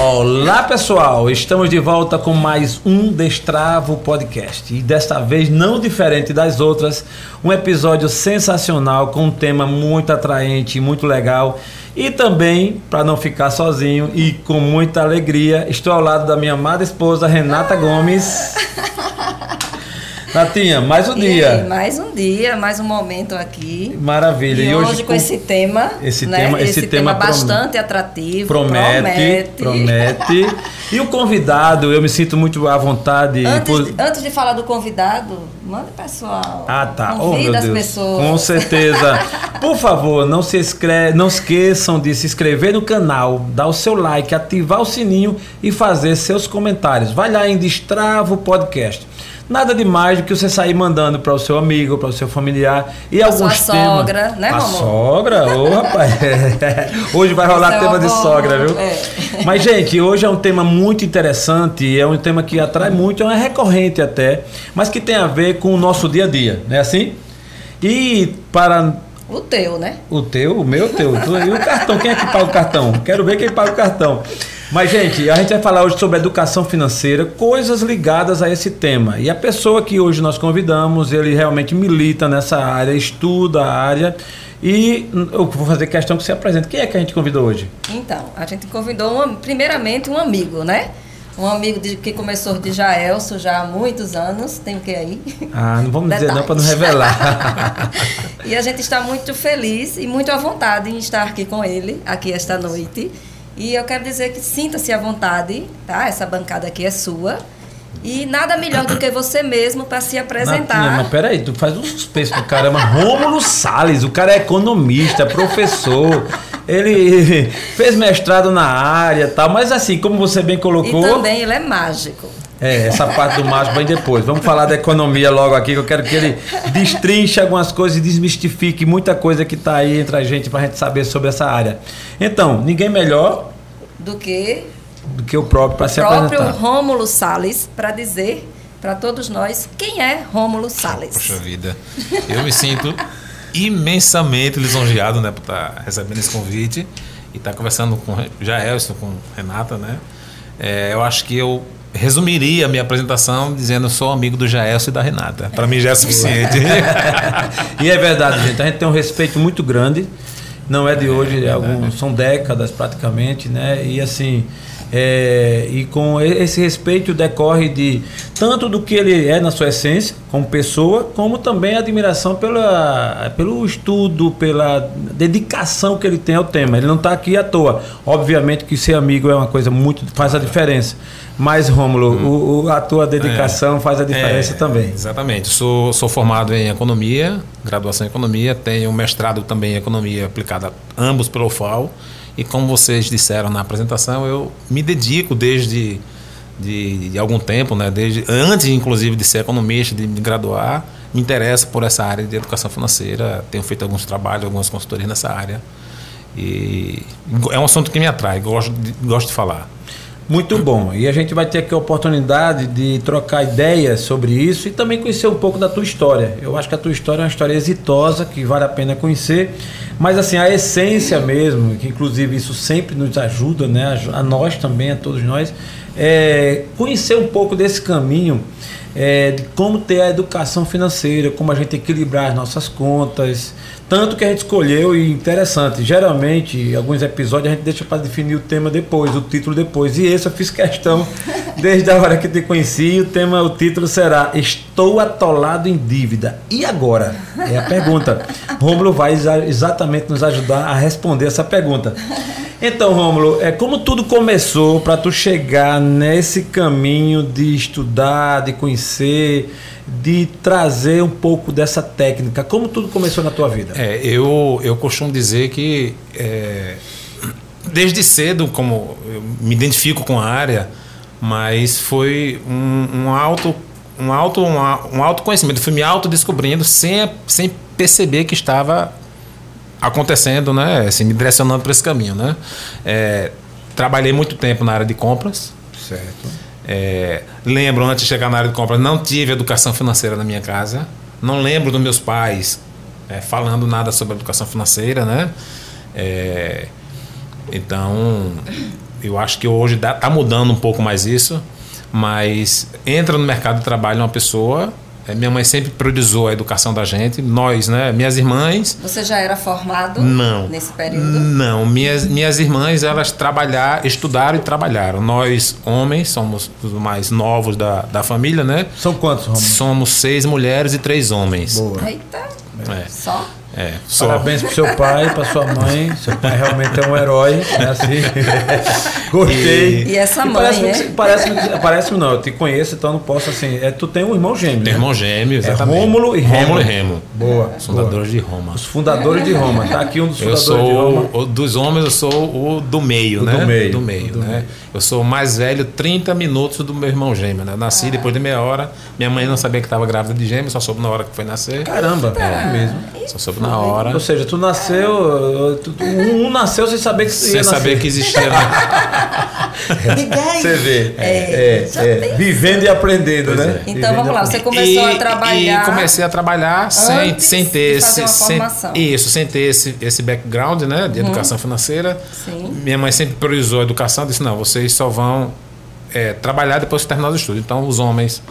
Olá pessoal, estamos de volta com mais um Destravo Podcast. E desta vez não diferente das outras, um episódio sensacional com um tema muito atraente, muito legal. E também para não ficar sozinho e com muita alegria estou ao lado da minha amada esposa Renata Gomes. Natinha, mais um E dia. aí, mais um dia, mais um momento aqui. Maravilha. E, hoje, com esse tema, esse né? tema, esse, tema, prom- bastante atrativo, promete, promete. E o convidado, eu me sinto muito à vontade. Antes, por- de- antes de falar do convidado, manda pessoal. Ah, tá. Oh, Convida meu as Deus. pessoas. Com certeza. Por favor, não se escre... não esqueçam de se inscrever no canal, dar o seu like, ativar o sininho e fazer seus comentários. Vai lá em Destravo Podcast. Nada demais do que você sair mandando para o seu amigo, para o seu familiar e Pra alguns sua temas. sogra, né, A Romão? sogra, ô rapaz. Hoje vai rolar Isso é tema uma de boa, sogra, viu? é. Mas, gente, hoje é um tema muito interessante, é um tema que atrai muito, é recorrente até, mas que tem a ver com o nosso dia a dia, não é assim? E para O teu, né? o teu, o meu, o teu, e o cartão, quem é que paga o cartão? Quero ver quem paga o cartão. Mas, gente, a gente vai falar hoje sobre educação financeira, coisas ligadas a esse tema. E a pessoa que hoje nós convidamos, ele realmente milita nessa área, estuda a área. E eu vou fazer questão que você apresente. Quem é que a gente convidou hoje? Então, a gente convidou, uma- primeiramente, um amigo, né? Um amigo de- que começou de Jaelso já há muitos anos. Tem o que aí? Ah, não vamos dizer não para não revelar. E a gente está muito feliz e muito à vontade em estar aqui com ele, aqui esta noite. E eu quero dizer que sinta-se à vontade, tá? Essa bancada aqui é sua. E nada melhor do que você mesmo para se apresentar. Natinha, mas peraí, tu faz um suspense pro caramba. Rômulo Salles, o cara é economista, professor. Ele fez mestrado na área e tal, mas assim, como você bem E colocou. também ele é mágico. É, essa parte do mágico vem depois. Vamos falar da economia logo aqui, que eu quero que ele destrinche algumas coisas e desmistifique muita coisa que está aí entre a gente para a gente saber sobre essa área. Então, ninguém melhor Do que do que o próprio para se próprio apresentar. Rômulo Salles para dizer para todos nós quem é Rômulo Salles. Poxa vida. Eu me sinto imensamente lisonjeado, né, por estar recebendo esse convite e estar conversando com Jaelson, com Renata, né. É, eu acho que eu resumiria a minha apresentação dizendo eu sou amigo do Jaelson e da Renata. Para mim já é suficiente. E é verdade, gente. A gente tem um respeito muito grande. Não é de hoje, é alguns, são décadas praticamente, né? E assim, é, e com esse respeito decorre de tanto do que ele é na sua essência, como pessoa, como também a admiração pela, pelo estudo, pela dedicação que ele tem ao tema. Ele não está aqui à toa. Obviamente que ser amigo é uma coisa muito faz a diferença. Mas Rômulo, o, o- a tua dedicação faz a diferença É, também. Exatamente. Sou, sou formado em economia, graduação em economia, tenho mestrado também em economia aplicada, ambos pelo UFAL. E como vocês disseram na apresentação, eu me dedico desde de, de algum tempo, né? Desde, antes, inclusive, de ser economista, de me graduar, me interesso por essa área de educação financeira. Tenho feito alguns trabalhos, algumas consultorias nessa área. E é um assunto que me atrai, gosto de, gosto de falar. Muito bom. E a gente vai ter aqui a oportunidade de trocar ideias sobre isso e também conhecer um pouco da tua história. Eu acho que a tua história é uma história exitosa, que vale a pena conhecer. Mas assim, a essência mesmo, que inclusive isso sempre nos ajuda, né? A, nós também, a todos nós, é conhecer um pouco desse caminho é, de como ter a educação financeira, como a gente equilibrar as nossas contas. Tanto que a gente escolheu e interessante, geralmente, alguns episódios a gente deixa para definir o tema depois, o título depois. E esse eu fiz questão desde a hora que te conheci. O tema, o título será Estou atolado em dívida. E agora? É a pergunta. Rômulo vai exa- exatamente nos ajudar a responder essa pergunta. Então, Rômulo, é como tudo começou para tu chegar nesse caminho de estudar, de conhecer, de trazer um pouco dessa técnica? Como tudo começou na tua vida? É, eu, eu costumo dizer que é, desde cedo, como eu me identifico com a área, mas foi um, um um auto um, um autoconhecimento, fui me autodescobrindo sem sem perceber que estava acontecendo, né, assim, me direcionando para esse caminho, né? É, trabalhei muito tempo na área de compras, Certo. é, lembro, antes de chegar na área de compras, não tive educação financeira na minha casa. Não lembro dos meus pais é, falando nada sobre educação financeira, né? É, então, eu acho que hoje dá, tá mudando um pouco mais isso, mas entra no mercado de trabalho uma pessoa. É, Minha mãe sempre priorizou a educação da gente. Nós, né? Minhas irmãs. Você já era formado Não. nesse período? Não, minhas, minhas irmãs, elas trabalhar, estudaram e trabalharam. Nós, homens, somos os mais novos da, da família, né? São quantos, Romulo? Somos seis mulheres e três homens. Boa. Eita, É, só? É. Só. Parabéns pro seu pai, pra sua mãe. Seu pai realmente é um herói, né? Assim. Gostei. E essa mãe, parece, é? que- parece, parece não, eu te conheço, então não posso assim. É, tu tem um irmão gêmeo. Tem né? irmão gêmeo, É exatamente. Rômulo e Remo. Rômulo e Remo. Boa. Os fundadores de Roma. Os fundadores de Roma. Tá aqui um dos Eu fundadores de Roma. sou, o- dos homens, eu sou o do meio, O né? do meio. Do meio, do né? meio. Eu sou o mais velho, 30 minutos do meu irmão gêmeo, né? Nasci depois de meia hora. Minha mãe não sabia que estava grávida de gêmeo, só soube na hora que foi nascer. Caramba, é mesmo. Só soube na hora. Ou seja, tu nasceu. tu- um, nasceu sem saber que Sem ia saber nascer. que existia. né? Você vê. É, É, é, tem- Vivendo e aprendendo, Pois né? é. Então vamos lá, você começou e, a trabalhar. E comecei a trabalhar sem, sem ter esse. uma sem- formação. isso, sem ter esse, esse background né, de educação financeira. Sim. Minha mãe sempre priorizou a educação, disse: não, vocês só vão é, trabalhar depois que terminar os estudos. Então, os homens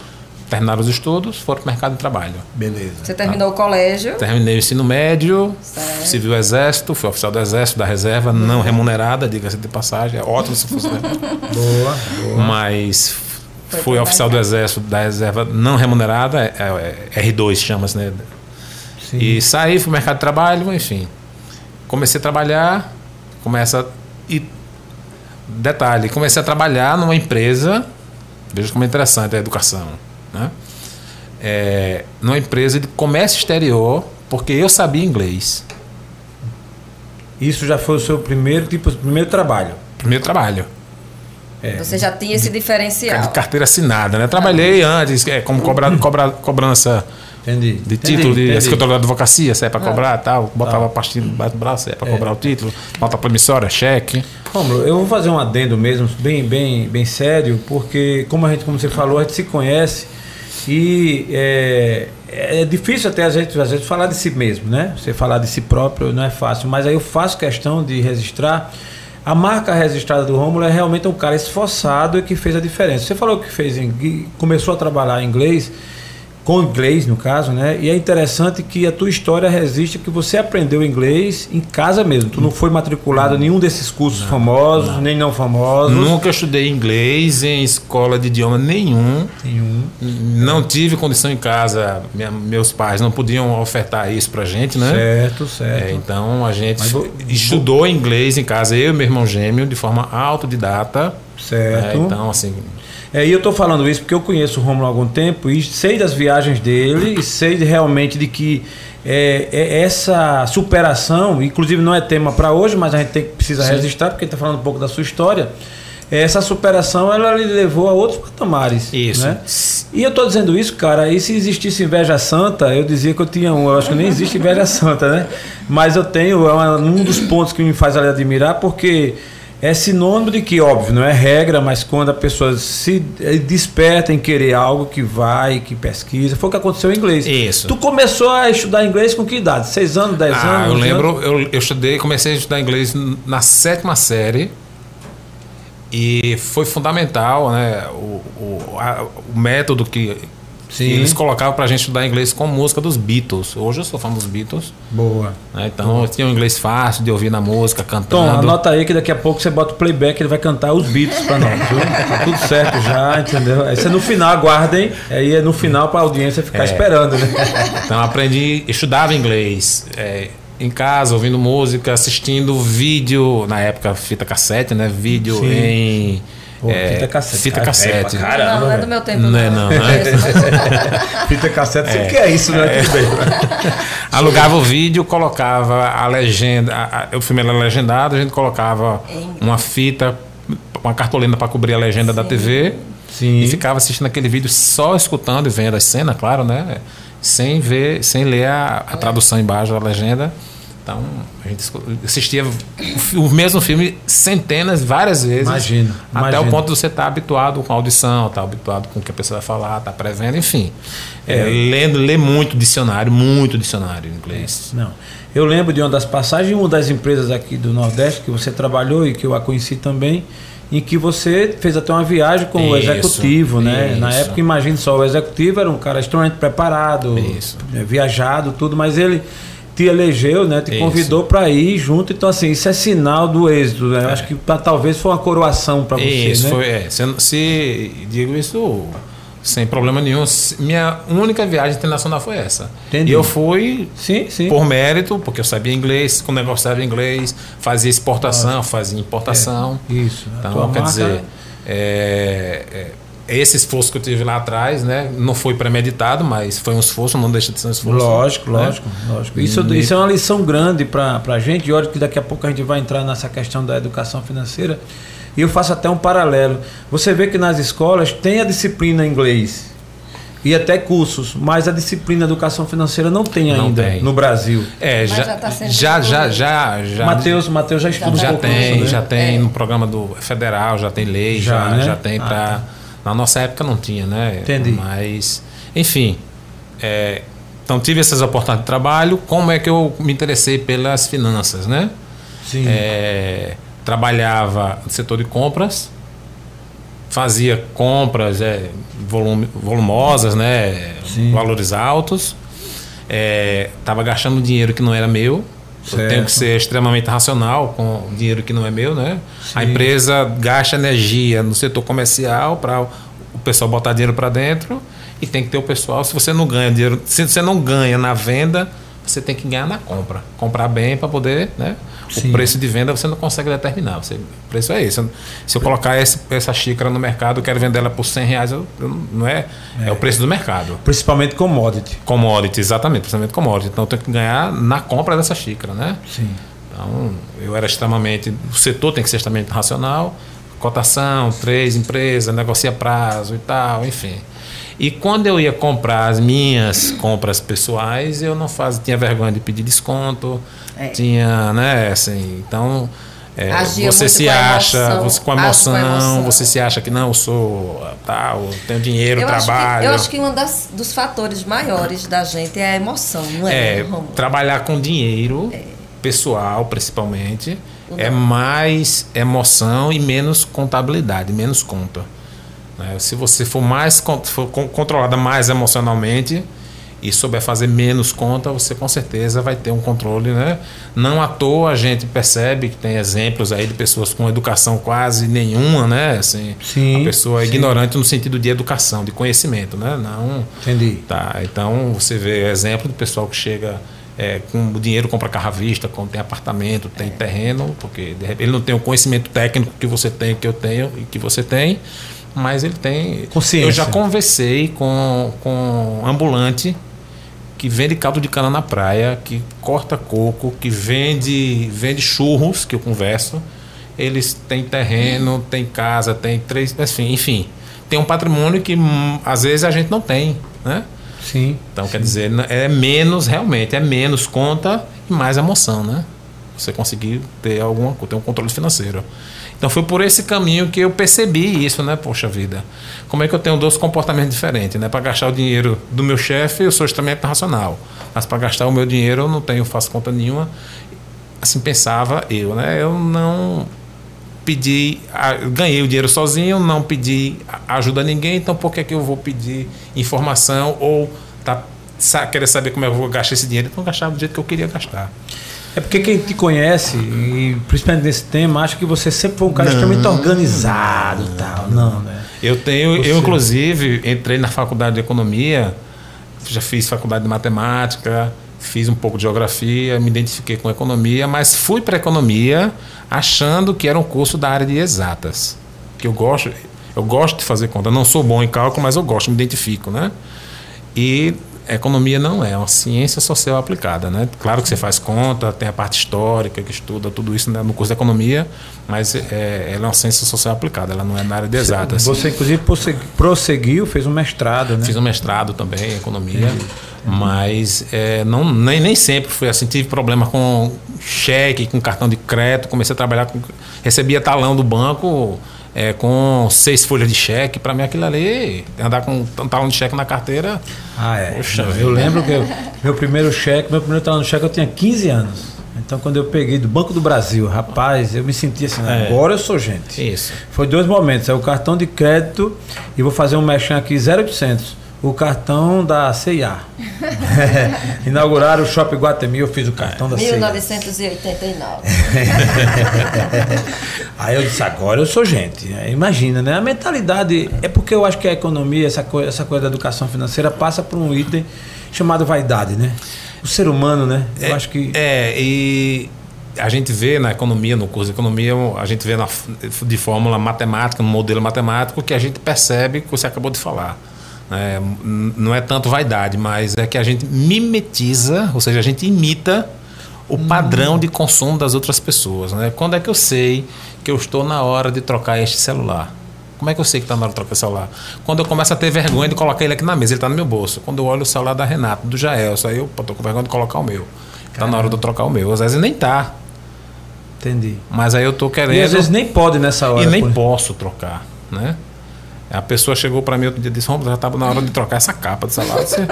terminaram os estudos, foram para o mercado de trabalho. Beleza. Você terminou o colégio. Terminei o ensino médio, Certo. civil exército, fui oficial do exército, da reserva, não remunerada, diga-se de passagem. É ótimo se fosse. né? Boa, boa. Mas Foi fui oficial do exército da reserva não remunerada, é, é, R2 chama-se, né? Sim. E saí, fui pro mercado de trabalho, enfim. Comecei a trabalhar, começa e detalhe, comecei a trabalhar numa empresa, veja como é interessante a educação, né? É, numa empresa de comércio exterior, porque eu sabia inglês. Isso já foi o seu primeiro tipo, primeiro trabalho. Primeiro trabalho. Você já tinha esse diferencial. De carteira assinada, né? Trabalhei antes, é, como cobra, cobra, cobrança Entendi. de Entendi, título de entendi. escritório de advocacia, se é para cobrar tal, botava a pastilha debaixo do braço, se é para cobrar o título, nota promissória, cheque. Rômulo, eu vou fazer um adendo mesmo, bem, bem, bem sério, porque como a gente, como você falou, a gente se conhece e é, é difícil até a gente às vezes falar de si mesmo, né? Você falar de si próprio não é fácil, mas aí eu faço questão de registrar. A marca registrada do Rômulo é realmente um cara esforçado e que fez a diferença. Você falou que fez que começou a trabalhar em inglês, com inglês no caso, né? E é interessante que a tua história resiste que você aprendeu inglês em casa mesmo. Tu não foi matriculado em nenhum desses cursos famosos, nem não famosos. Nunca estudei inglês em escola de idioma nenhum. Nenhum. Não tive condição em casa, minha- meus pais não podiam ofertar isso pra gente, né? Certo, É, certo. então a gente Mas vou- estudou inglês em casa, eu e meu irmão gêmeo, de forma autodidata. certo. É, então, assim, É, e eu tô falando isso porque eu conheço o Romulo há algum tempo e sei das viagens dele e sei de- realmente de que é, é essa superação, inclusive não é tema para hoje, mas a gente tem, precisa Sim. registrar porque está falando um pouco da sua história. Essa superação ela lhe levou a outros patamares. Isso. Né? E eu tô dizendo isso, cara, e se existisse inveja santa, eu dizia que eu tinha um. Eu acho que nem existe inveja santa, né? Mas eu tenho, é um dos pontos que me faz ali admirar, porque é sinônimo de que, óbvio, não é regra, mas quando a pessoa se desperta em querer algo que vai, que pesquisa, foi o que aconteceu em inglês. Isso. Tu começou a estudar inglês com que idade? Seis anos, dez ah, anos? eu lembro, anos? eu, eu estudei, comecei a estudar inglês na sétima série e foi fundamental, né? O, o, a- o método que Sim. eles colocavam pra gente estudar inglês com música dos Beatles. Hoje eu sou fã dos Beatles, Boa. né? Então eu tinha um inglês fácil de ouvir na música, Tom, cantando. anota aí que daqui a pouco você bota o playback, ele vai cantar os beats pra nós, viu? Tá tudo certo já, entendeu? Aí você no final, aguardem, aí é no final pra audiência ficar É. esperando, né? Então aprendi, estudava inglês é, em casa, ouvindo música, assistindo vídeo, na época fita cassete, né? Vídeo Sim. em Pô, é, fita cassete. Fita Cara, cassete. é caralho. não, não é do meu tempo. Não é não, né? Fita cassete, sei o que é isso, né? Bem. Alugava o vídeo, colocava a legenda, a- a- o filme era legendado, a gente colocava uma fita, uma cartolina para cobrir a legenda da TV Sim. e ficava assistindo aquele vídeo só escutando e vendo a cena, claro, né? Sem ver, sem ler a, a tradução embaixo da legenda. Então, a gente assistia o mesmo filme centenas, várias vezes. Imagino, Até imagino. o ponto de você estar habituado com a audição, estar habituado com o que a pessoa vai falar, estar prevendo, enfim. É, lendo, ler muito dicionário, muito dicionário em inglês. Não. Eu lembro de uma das passagens, uma das empresas aqui do Nordeste que você trabalhou e que eu a conheci também, em que você fez até uma viagem com isso, o executivo, né? Isso. Na época, imagine só, o executivo era um cara extremamente preparado, isso. É, viajado, tudo, mas ele te elegeu, né? Te convidou para ir junto. Então, assim, isso é sinal do êxito. Né? É. Acho que pra, talvez foi uma coroação para você. Isso né? foi. É. Se, se, digo isso sem problema nenhum. Minha única viagem internacional foi essa. Entendi. E eu fui sim, sim. por mérito, porque eu sabia inglês, com negociava inglês, fazia exportação, ah, fazia importação. É, isso. Então, quer marca... dizer, é, é, esse esforço que eu tive lá atrás, né, não foi premeditado, mas foi um esforço, não deixa de ser um esforço. Lógico, né? lógico, lógico. Isso, e... isso é uma lição grande para a gente, e olha que daqui a pouco a gente vai entrar nessa questão da educação financeira. E eu faço até um paralelo. Você vê que nas escolas tem a disciplina inglês e até cursos, mas a disciplina educação financeira não tem não ainda tem. no Brasil. É, já, já, tá já, já, já, já, Mateus, Mateus já estuda já um pouco tem, isso, né? já tem é. no programa do federal, já tem lei, já, já, né? já tem ah, para tá. Na nossa época não tinha, né? Entendi. Mas, enfim, é, então tive essas oportunidades de trabalho. Como é que eu me interessei pelas finanças, né? Sim. É, trabalhava no setor de compras, fazia compras é, volume, volumosas, né, valores altos, estava é, gastando dinheiro que não era meu. Certo. Eu tenho que ser extremamente racional com dinheiro que não é meu, né? Sim. A empresa gasta energia no setor comercial para o pessoal botar dinheiro para dentro e tem que ter o pessoal. Se você não ganha dinheiro, se você não ganha na venda, você tem que ganhar na compra. Comprar bem para poder, né? Sim. O preço de venda você não consegue determinar. Você, o preço é esse. Se eu colocar esse, essa xícara no mercado, eu quero vender ela por 100 reais, eu, eu não é, é, é. o preço do mercado. Principalmente commodity. Commodity, exatamente. Principalmente commodity. Então eu tenho que ganhar na compra dessa xícara, né? Sim. Então eu era extremamente. O setor tem que ser extremamente racional. Cotação, três empresas, negocia prazo e tal, enfim. E quando eu ia comprar as minhas compras pessoais, eu não fazia, tinha vergonha de pedir desconto, é. tinha, né, assim, então é, você se acha, emoção, você com emoção, com emoção, você se acha que não, eu sou tal, tenho dinheiro, eu trabalho. Acho que, eu acho que um das, dos fatores maiores da gente é a emoção, não é? É, trabalhar com dinheiro é. pessoal, principalmente, é mais emoção e menos contabilidade, menos conta. Né? Se você for mais for controlada mais emocionalmente e souber fazer menos conta, você com certeza vai ter um controle, né? Não à toa a gente percebe que tem exemplos aí de pessoas com educação quase nenhuma, né? Assim, sim, a pessoa é sim. ignorante no sentido de educação, de conhecimento, né? Não. Entendi. Tá. Então você vê exemplo do pessoal que chega é, com o dinheiro compra carro à vista, quando tem apartamento, tem é. terreno, porque ele não tem o conhecimento técnico que você tem, que eu tenho e que você tem mas ele tem. Consciência. Eu já conversei com, com ambulante que vende caldo de cana na praia, que corta coco, que vende, vende churros, que eu converso. Eles têm terreno, têm casa, têm três. Assim, enfim, tem um patrimônio que hum, às vezes a gente não tem, né? Sim. Então, sim. quer dizer, é menos, realmente, é menos conta e mais emoção, né? Você conseguir ter alguma ter um controle financeiro. Então foi por esse caminho que eu percebi isso, né? Poxa vida. Como é que eu tenho dois comportamentos diferentes, né? Para gastar o dinheiro do meu chefe, eu sou extremamente racional. Mas para gastar o meu dinheiro, eu não tenho, faço conta nenhuma. Assim pensava eu, né? Eu não pedi, ganhei o dinheiro sozinho, não pedi ajuda a ninguém, então por que, é que eu vou pedir informação ou tá, querer saber como é eu vou gastar esse dinheiro? Então eu gastava do jeito que eu queria gastar. É porque quem te conhece, e principalmente nesse tema, acha que você sempre foi um cara não, extremamente organizado e tal. Não, né? Eu tenho, você... eu inclusive entrei na faculdade de economia, já fiz faculdade de matemática, fiz um pouco de geografia, me identifiquei com economia, mas fui para economia achando que era um curso da área de exatas. Que eu gosto, eu gosto de fazer conta. não sou bom em cálculo, mas eu gosto, me identifico, né? E economia não é, é uma ciência social aplicada, né? Claro que você faz conta, tem a parte histórica que estuda tudo isso né, no curso de economia, mas é, ela é uma ciência social aplicada, ela não é na área de exatas. Você inclusive prosseguiu, fez um mestrado, né? Fiz um mestrado também em economia, mas é, não nem, nem sempre foi assim. Tive problema com cheque, com cartão de crédito, comecei a trabalhar com recebia talão do banco é, com seis folhas de cheque, para mim aquilo ali, andar com um talão de cheque na carteira. Ah, é. Poxa, eu lembro que eu, meu primeiro cheque, meu primeiro talão de cheque eu tinha 15 anos. Então, quando eu peguei do Banco do Brasil, rapaz, eu me senti assim, É. agora eu sou gente. Isso. Foi dois momentos, é o cartão de crédito e vou fazer um mexão aqui 0800. O cartão da CIA. Inauguraram o Shopping Guatemi, eu fiz o cartão da CIA. 1989. Aí eu disse, agora eu sou gente. Imagina, né? A mentalidade. É porque eu acho que a economia, essa coisa, essa coisa da educação financeira, passa por um item chamado vaidade, né? O ser humano, né? Eu acho que. É, e a gente vê na economia, no curso de economia, a gente vê na, de fórmula matemática, no modelo matemático, que a gente percebe que você acabou de falar. N- não é tanto vaidade, mas é que a gente mimetiza, ou seja, a gente imita o padrão de consumo das outras pessoas. Né? Quando é que eu sei que eu estou na hora de trocar este celular? Como é que eu sei que está na hora de trocar o celular? Quando eu começo a ter vergonha de colocar ele aqui na mesa, ele está no meu bolso. Quando eu olho o celular da Renata, do Jaelson, aí eu estou com vergonha de colocar o meu. Está na hora de eu trocar o meu. Às vezes nem tá. Entendi. Mas aí eu tô querendo. E às vezes nem pode nessa hora. e nem pô. posso trocar, né? A pessoa chegou para mim outro dia e disse: Romulo, já estava na hora de trocar essa capa de celular. Eu disse,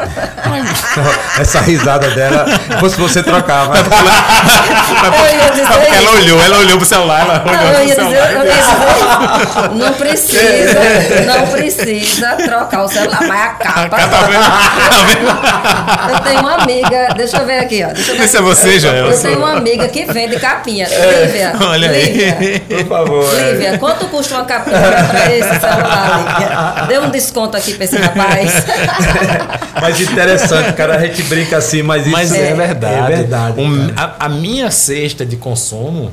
Essa risada dela, fosse você trocava. Eu ela olhou, ela olhou pro celular, ela olhou Não, eu pro ia dizer, celular. eu dizer, não precisa, não precisa trocar o celular, mas a capa. Tá vendo? Tá vendo? Eu tenho uma amiga, deixa eu ver aqui, ó. Deixa eu ver Esse é você, Eu Jaelson. tenho uma amiga que vende capinha. Lívia, Olha Lívia, aí. Por favor. é. Lívia, quanto custa uma capinha para esse celular, Lívia? Dê um desconto aqui para esse rapaz. Mas interessante, cara, a gente brinca assim, mas isso Mas é, verdade. É verdade. Um- a, a minha cesta de consumo,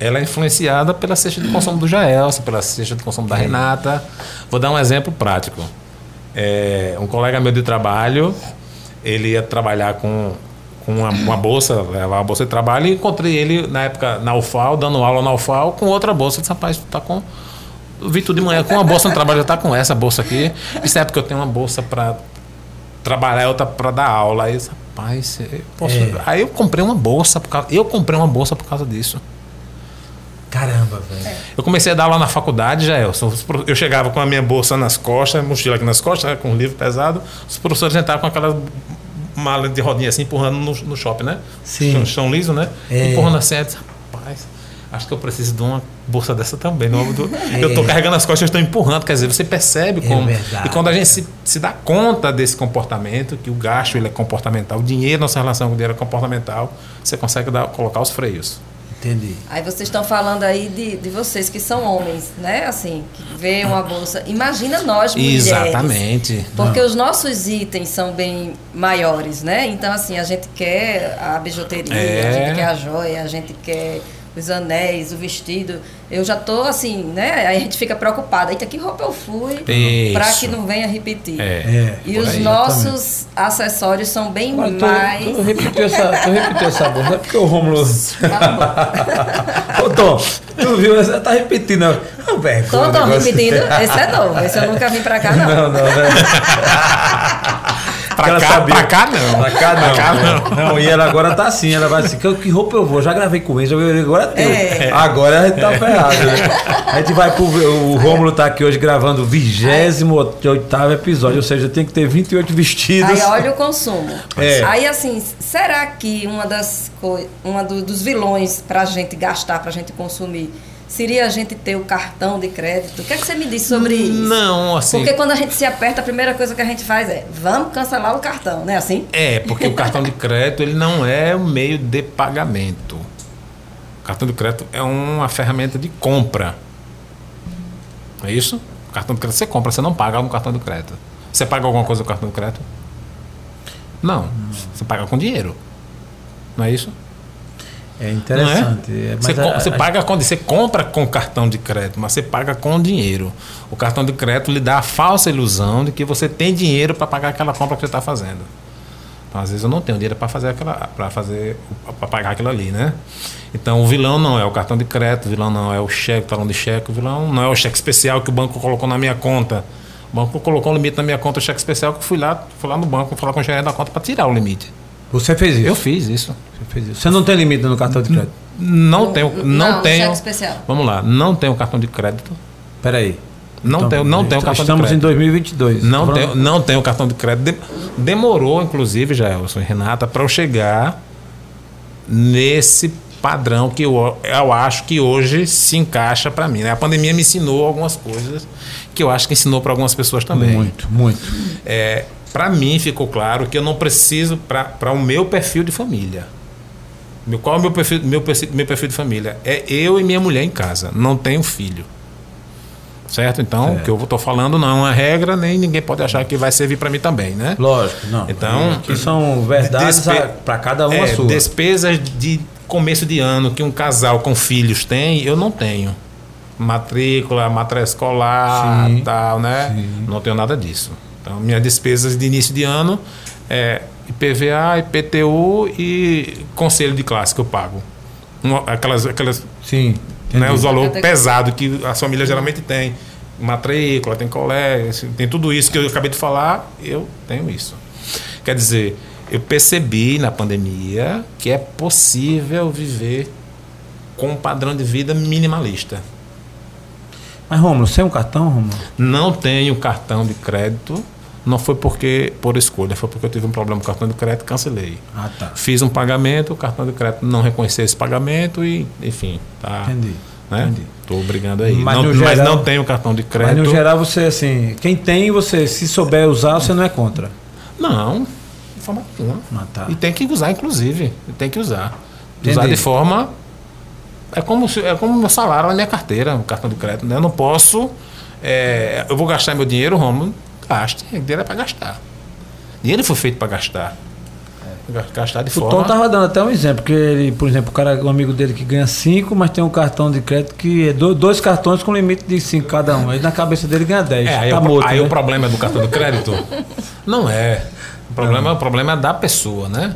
ela é influenciada pela cesta de consumo do Jaelson, pela cesta de consumo da Renata. Vou dar um exemplo prático. É, um colega meu de trabalho, ele ia trabalhar com, com uma, uma bolsa, levava uma bolsa de trabalho, e encontrei ele na época na UFAL, dando aula na UFAL, com outra bolsa. Eu disse, rapaz, tu tá com. Vi tudo de manhã com uma bolsa no trabalho, já tá com essa bolsa aqui. Isso é porque eu tenho uma bolsa para trabalhar outra para dar aula. Aí, eu disse, rapaz, eu posso... É. aí eu comprei uma bolsa por causa... eu comprei uma bolsa por causa disso. Caramba, velho. Eu comecei a dar aula na faculdade, já eu. Eu chegava com a minha bolsa nas costas, mochila aqui nas costas, né, com um livro pesado. Os professores entravam com aquela mala de rodinha assim, empurrando no, no shopping, né? Sim. Chão, chão liso, né? É. Empurrando assim, rapaz, acho que eu preciso de uma bolsa dessa também. Não, eu, tô, eu tô É. carregando as costas, eu estou empurrando. Quer dizer, você percebe É como. verdade. e quando a gente se, se dá conta desse comportamento, que o gasto ele é comportamental, o dinheiro, nossa relação com o dinheiro é comportamental, você consegue dar, colocar os freios. Entendi. Aí vocês estão falando aí de, de vocês que são homens, né? Assim, que vê uma bolsa. Imagina nós, mulheres. Exatamente. Porque os nossos itens são bem maiores, né? Então, assim, a gente quer a bijuteria, É. a gente quer a joia, a gente quer os anéis, o vestido. Eu já tô assim, né? Aí a gente fica preocupada. Eita, que roupa eu fui para que não venha repetir. É. É. E os aí, nossos acessórios são bem Agora, tu, mais. tu repetiu essa, tu repetiu essa bolsa. É porque o Romulo. Ô, Tom, tu viu? Você tá repetindo. Não, velho. Tô, tô repetindo. Esse é novo. Esse eu nunca vim pra cá, não. Não, não, né? Pra Ela cá, sabia. pra cá não. Pra cá não. Pra cá não. não. e ela agora tá assim, ela vai assim, que, roupa eu vou? Já gravei com ele, já gravei, agora é teu. É. Agora a gente tá ferrado, né? A gente vai pro. O Rômulo tá aqui hoje gravando o 28 episódio, ou seja, tem que ter 28 vestidos. Aí olha o consumo. É. Aí assim, será que uma das coi- uma do- dos vilões pra gente gastar, pra gente consumir, seria a gente ter o cartão de crédito? O que, é que você me diz sobre isso? Não, assim. Porque quando a gente se aperta, a primeira coisa que a gente faz é vamos cancelar o cartão, né? Assim? É, porque o cartão de crédito ele não é um meio de pagamento. O cartão de crédito é uma ferramenta de compra. É isso? O cartão de crédito você compra, você não paga no cartão de crédito. Você paga alguma coisa no cartão de crédito? Não. Você paga com dinheiro. Não é isso? É interessante. é? é, Você, a- você paga com, você compra com cartão de crédito, mas você paga com dinheiro. O cartão de crédito lhe dá a falsa ilusão de que você tem dinheiro para pagar aquela compra que você está fazendo. Então, às vezes eu não tenho dinheiro para fazer aquela, para fazer, para pagar aquilo ali, né? Então, o vilão não é o cartão de crédito, o vilão não é o cheque, o talão de cheque, o vilão não é o cheque especial que o banco colocou na minha conta. O banco colocou um limite na minha conta, o cheque especial que eu fui lá, fui lá no banco falar com o gerente da conta para tirar o limite. Você fez isso? Eu fiz isso. Você fez isso. Você não tem limite no cartão de crédito? Não tenho, não, Não, tenho. cheque especial. Vamos lá, não tenho cartão de crédito. Peraí. Não tenho- não tenho cartão de Estamos em crédito. 2022. Não Tá tenho, não tenho cartão de crédito. De- demorou, inclusive, já, e Renata, para eu chegar nesse padrão que eu, eu acho que hoje se encaixa para mim. Né? A pandemia me ensinou algumas coisas que eu acho que ensinou para algumas pessoas também. Muito, muito. É, para mim ficou claro que eu não preciso para o meu perfil de família. Meu, qual é o meu perfil, meu, perfil, meu perfil de família? É eu e minha mulher em casa. Não tenho filho. Certo? Então, o que eu estou falando não é uma regra, nem ninguém pode achar que vai servir para mim também, né? Lógico, não. Então, que são verdades para cada um é, a sua. Despesas de começo de ano que um casal com filhos tem, eu não tenho. Matrícula, matéria escolar, sim, tal, né? Sim. Não tenho nada disso. Então, minhas despesas de início de ano é IPVA, IPTU e conselho de classe que eu pago. aquelas, aquelas Sim né, os valores pesados que a família geralmente tem. Matrícula, tem colégio, tem tudo isso que eu acabei de falar, eu tenho isso. Quer dizer, eu percebi na pandemia que é possível viver com um padrão de vida minimalista. Mas Romulo, você tem um cartão, Romulo? Não tenho cartão de crédito. Não foi porque por escolha, foi porque eu tive um problema com o cartão de crédito e cancelei. Ah, tá. Fiz um pagamento, o cartão de crédito não reconheceu esse pagamento e, enfim, tá. Entendi. Né? Entendi. Tô brigando aí. Mas, não, geral, mas não tenho cartão de crédito. Mas no geral você assim, quem tem, você se souber usar, você não é contra. Não, de forma alguma. Ah, tá. E tem que usar, inclusive. Tem que usar. Entendi. Usar de forma. É como, é como meu salário na minha carteira, o cartão de crédito. Né? Eu não posso. É, eu vou gastar meu dinheiro, Romulo, gaste. Dinheiro é para gastar. Dinheiro foi feito para gastar. É. Gastar de o forma. O Tom estava dando até um exemplo, que ele, por exemplo, o cara, um amigo dele que ganha 5, mas tem um cartão de crédito que é dois cartões com limite de 5 cada um. Aí na cabeça dele ganha 10. É, aí, tá o, morto, aí né? o problema do cartão de crédito não é. O problema, o problema é da pessoa, né?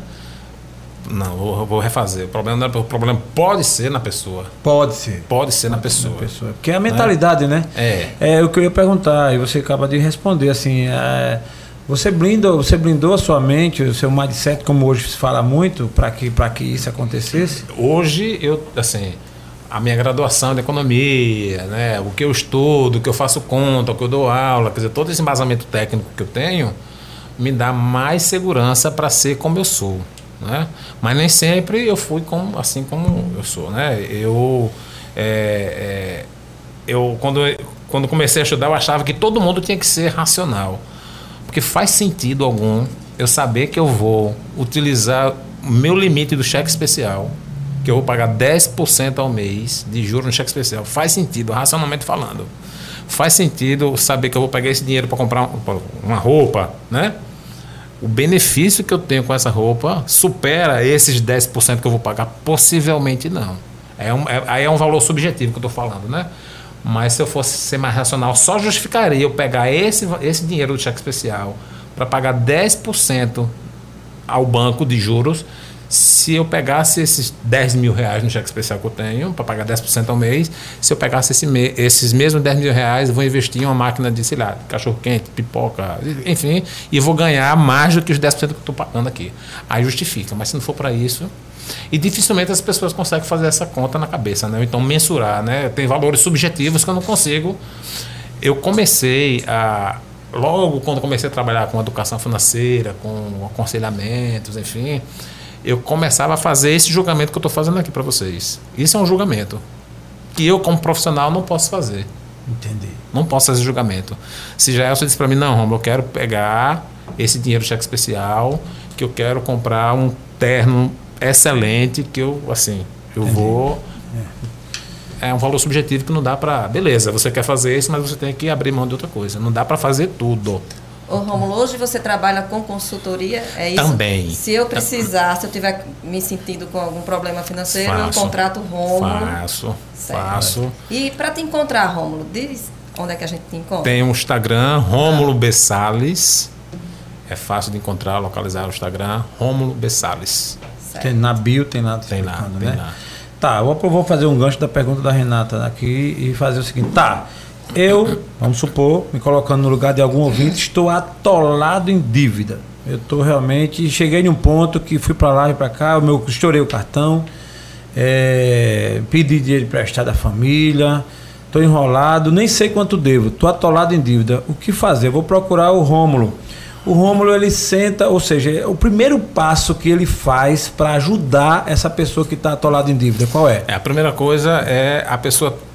Não, vou, vou refazer. O problema, é, o problema pode ser na pessoa. Pode ser. Pode ser na pessoa. Na pessoa. Porque é a mentalidade, né? É. É o que eu ia perguntar, e você acaba de responder, assim. É, você blindou, você blindou a sua mente, o seu mindset, como hoje se fala muito, para que, que isso acontecesse? Hoje, eu, assim, a minha graduação de economia, né, o que eu estudo, o que eu faço conta, o que eu dou aula, quer dizer, todo esse embasamento técnico que eu tenho, me dá mais segurança para ser como eu sou. Né? Mas nem sempre eu fui como, assim como eu sou. Né? Eu, é, é, eu quando, quando comecei a estudar, eu achava que todo mundo tinha que ser racional. Porque faz sentido algum eu saber que eu vou utilizar o meu limite do cheque especial, que eu vou pagar 10% ao mês de juros no cheque especial. Faz sentido, racionalmente falando. Faz sentido saber que eu vou pegar esse dinheiro para comprar uma roupa, né? O benefício que eu tenho com essa roupa supera esses 10% que eu vou pagar? Possivelmente não. É um, é, aí é um valor subjetivo que eu estou falando, né? Mas se eu fosse ser mais racional, só justificaria eu pegar esse, esse dinheiro do cheque especial para pagar 10% ao banco de juros se eu pegasse esses 10 mil reais no cheque especial que eu tenho, para pagar 10% ao mês, se eu pegasse esse me esses mesmos 10 mil reais, vou investir em uma máquina de, sei lá, cachorro-quente, pipoca, enfim, e vou ganhar mais do que os 10% que eu estou pagando aqui. Aí justifica, mas se não for para isso. E dificilmente as pessoas conseguem fazer essa conta na cabeça, né? Então mensurar, né? Tem valores subjetivos que eu não consigo. Eu comecei a, logo quando comecei a trabalhar com educação financeira, com aconselhamentos, enfim, eu começava a fazer esse julgamento que eu estou fazendo aqui para vocês. Isso é um julgamento que eu, como profissional, não posso fazer. Entendi. Não posso fazer julgamento. Se já você disse para mim, não, Romulo, eu quero pegar esse dinheiro cheque especial, que eu quero comprar um terno excelente, que eu, assim, eu Entendi. vou. É. é um valor subjetivo que não dá para. Beleza, você quer fazer isso, mas você tem que abrir mão de outra coisa. Não dá para fazer tudo. Ô, Romulo, hoje você trabalha com consultoria, é isso? Também. Se eu precisar, se eu tiver me sentindo com algum problema financeiro, faço, eu contrato o Romulo. Faço, certo. faço. E para te encontrar, Romulo, diz onde é que a gente te encontra? Tem o Instagram, Rômulo Bessales. É fácil de encontrar, localizar o Instagram, Rômulo Bessales. Tem na bio, tem lá. Tem lá, tem né? lá. Tá, eu vou fazer um gancho da pergunta da Renata aqui e fazer o seguinte. Tá, eu, vamos supor, me colocando no lugar de algum ouvinte, estou atolado em dívida. Eu estou realmente. Cheguei num ponto que fui para lá e para cá, o meu, estourei o cartão, é, pedi dinheiro emprestado à família, estou enrolado, nem sei quanto devo, estou atolado em dívida. O que fazer? vou procurar o Rômulo. o Rômulo ele senta, ou seja, é o primeiro passo que ele faz para ajudar essa pessoa que está atolada em dívida, qual é? é? A primeira coisa é a pessoa.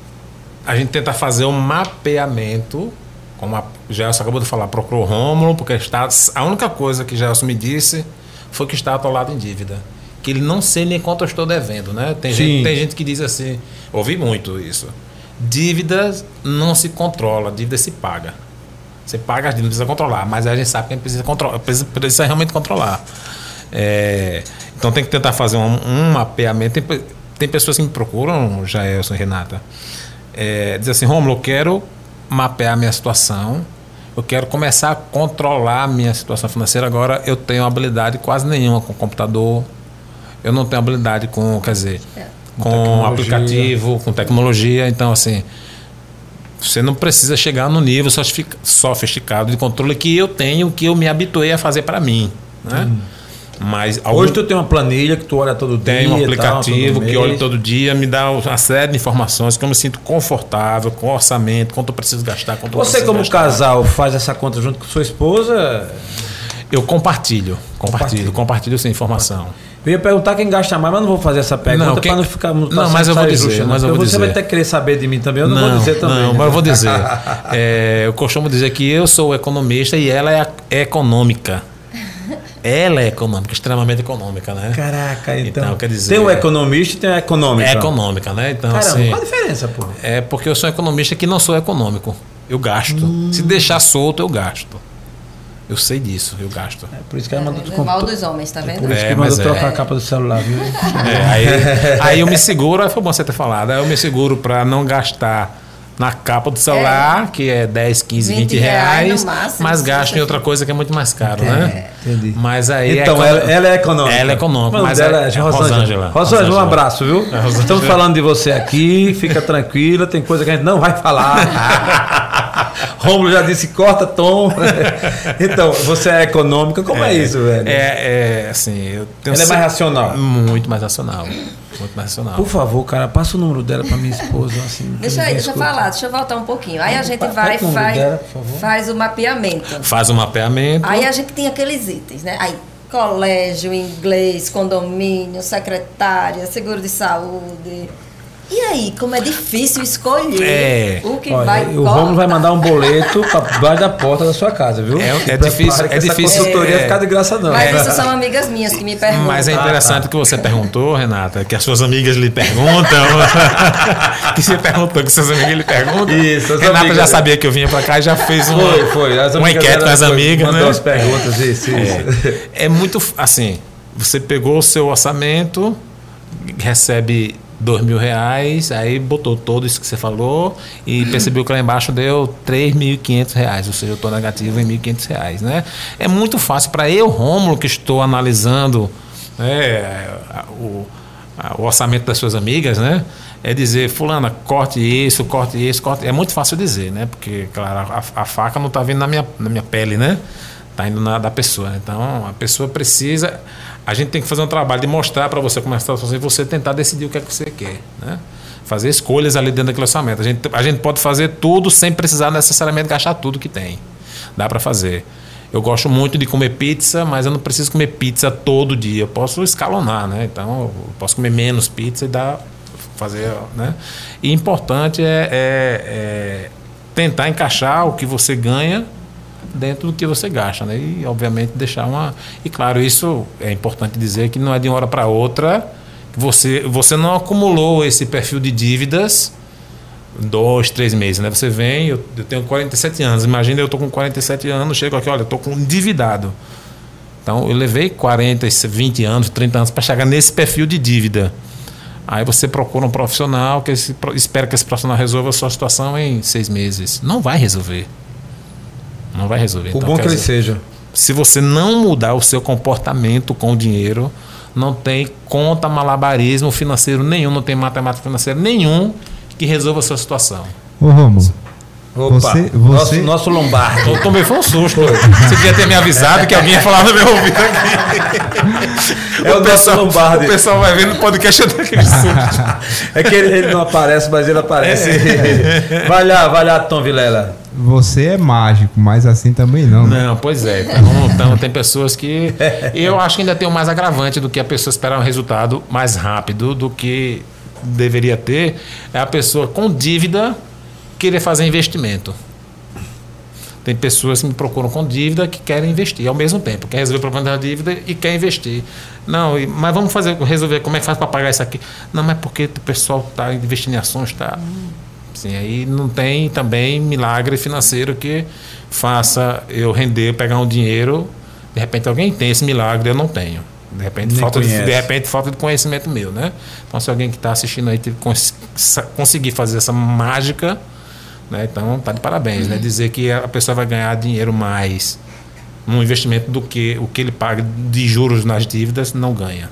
A gente tenta fazer um mapeamento, como a Gelson acabou de falar, procurou o Rômulo, porque está, a única coisa que Gelson me disse foi que está atolado em dívida. Que ele não sei nem quanto eu estou devendo, né? Tem, gente, tem gente que diz assim, ouvi muito isso. Dívida não se controla, dívida se paga. Você paga as dívidas, precisa controlar, mas a gente sabe que a gente precisa, controlar, precisa, precisa realmente controlar. É, então tem que tentar fazer um, um mapeamento. Tem, tem, pessoas que me procuram, Jaelson e Renata, é, diz assim, Romulo, eu quero mapear a minha situação, eu quero começar a controlar a minha situação financeira. Agora eu tenho habilidade quase nenhuma com computador, eu não tenho habilidade com, quer dizer, é. com aplicativo, com tecnologia. Então, assim, você não precisa chegar no nível sofisticado de controle que eu tenho, que eu me habituei a fazer para mim. Né? Hum. Mas algum... Hoje tu tem uma planilha que tu olha todo dia. Tem um aplicativo tal, que olha todo dia, me dá uma série de informações que eu me sinto confortável, com orçamento, quanto eu preciso gastar. Quanto Você, como gastar. casal, faz essa conta junto com sua esposa? Eu compartilho, compartilho, compartilho essa informação. Eu ia perguntar quem gasta mais, mas não vou fazer essa pergunta para não ficar muito Não, mas eu vou dizer. Justa, mas eu vou você dizer. vai que querer saber de mim também. Eu não, não vou dizer também. Não, mas eu vou dizer. é, eu costumo dizer que eu sou economista e ela é, é econômica. Ela é econômica, extremamente econômica, né? Caraca, então. então quer dizer, tem o economista e tem a econômica. É econômica, né? Então, Caramba, assim, qual a diferença, pô? É porque eu sou economista que não sou econômico. Eu gasto. Hum. Se deixar solto, eu gasto. Eu sei disso, eu gasto. É por isso que ela mandou é, mal dos homens, tá vendo? É por isso é, que mandou trocar é. a capa do celular, viu? É, aí, aí eu me seguro, foi bom você ter falado, aí eu me seguro para não gastar na capa do celular, é. que é 10, 15, 20, 20 reais, máximo, mas gasto em outra coisa que é muito mais caro, né? Entendi. Mas aí então, ela, ela, é econômica. Ela é econômica, mas ela é, é Rosângela. Rosângela, um abraço, viu? Estamos falando de você aqui, fica tranquila, tem coisa que a gente não vai falar. Romulo já disse, corta tom. então, você é econômica, como é, é isso, velho? É, é assim. Eu tenho Ela é mais racional. Muito mais racional. Muito mais racional. Por favor, cara, passa o número dela para minha esposa. Assim, deixa aí, deixa eu falar, deixa eu voltar um pouquinho. Aí a gente vai e faz, dela, faz o mapeamento. Faz o mapeamento. Aí a gente tem aqueles itens, né? Aí, colégio, inglês, condomínio, secretária, seguro de saúde e aí, como é difícil escolher é. o que Olha, vai O Romulo vai mandar um boleto para baixo da porta da sua casa, viu? É, é difícil. É difícil. consultoria é, ficar de graça não. Mas isso são amigas minhas que me perguntam. Mas é interessante ah, tá. que você perguntou, Renata, que as suas amigas lhe perguntam. que você perguntou que suas amigas lhe perguntam. Isso, Renata amigas, já sabia que eu vinha para cá e já fez uma, foi, foi. As uma enquete com as amigas, mandou né? as perguntas, isso, isso. É, é muito assim, você pegou o seu orçamento, recebe dois mil reais, aí botou todo isso que você falou e percebeu que lá embaixo deu três mil e quinhentos reais, ou seja, eu estou negativo em mil e quinhentos reais, né? É muito fácil para eu, Rômulo, que estou analisando né, o, o orçamento das suas amigas, né? É dizer, fulana, corte isso, corte isso, corte. É muito fácil dizer, né? Porque, claro, a, a faca não está vindo na minha, na minha pele, né? Está indo na da pessoa. Então, a pessoa precisa a gente tem que fazer um trabalho de mostrar para você como é a situação e você tentar decidir o que é que você quer, né? Fazer escolhas ali dentro daquele orçamento. A gente, a gente pode fazer tudo sem precisar necessariamente gastar tudo que tem. Dá para fazer. Eu gosto muito de comer pizza, mas eu não preciso comer pizza todo dia. Eu posso escalonar, né? Então, eu posso comer menos pizza e dar fazer, né? E importante é, é, é tentar encaixar o que você ganha dentro do que você gasta, né? E obviamente deixar uma e claro isso é importante dizer que não é de uma hora para outra você você não acumulou esse perfil de dívidas dois três meses, né? Você vem eu, eu tenho 47 anos, imagina eu tô com 47 anos, chego aqui, olha, eu tô com endividado. Então eu levei 40, 20 anos, 30 anos para chegar nesse perfil de dívida. Aí você procura um profissional que esse, espera que esse profissional resolva a sua situação em seis meses. Não vai resolver. Não vai resolver. O então, bom que ele seja. Se você não mudar o seu comportamento com o dinheiro, não tem conta malabarismo financeiro nenhum, não tem matemática financeira nenhum que resolva a sua situação. Ô Romulo, Opa, Você- você- Nosso, nosso Lombardi. Eu tomei foi um susto. Você devia ter me avisado que alguém ia falar no meu ouvido aqui. É o nosso Lombardi. O pessoal vai ver no podcast daquele susto. É que ele, ele não aparece, mas ele aparece. Vai lá, vai lá, Tom Vilela. Você é mágico, mas assim também não. né? Não, pois é. Então, então, tem pessoas que. Eu acho que ainda tem um mais agravante do que a pessoa esperar um resultado mais rápido do que deveria ter. É a pessoa com dívida querer fazer investimento. Tem pessoas que me procuram com dívida que querem investir ao mesmo tempo. Quer resolver o problema da dívida e quer investir. Não, mas vamos fazer, resolver como é que faz para pagar isso aqui. Não, mas porque o pessoal está investindo em ações, está. Sim, aí não tem também milagre financeiro que faça eu render, pegar um dinheiro. De repente alguém tem esse milagre, eu não tenho. De repente, Nem falta de, conhece. de repente falta de conhecimento meu, né? Então se alguém que está assistindo aí conseguir fazer essa mágica, né? Então tá de parabéns, né? Dizer que a pessoa vai ganhar dinheiro mais num investimento do que o que ele paga de juros nas dívidas não ganha.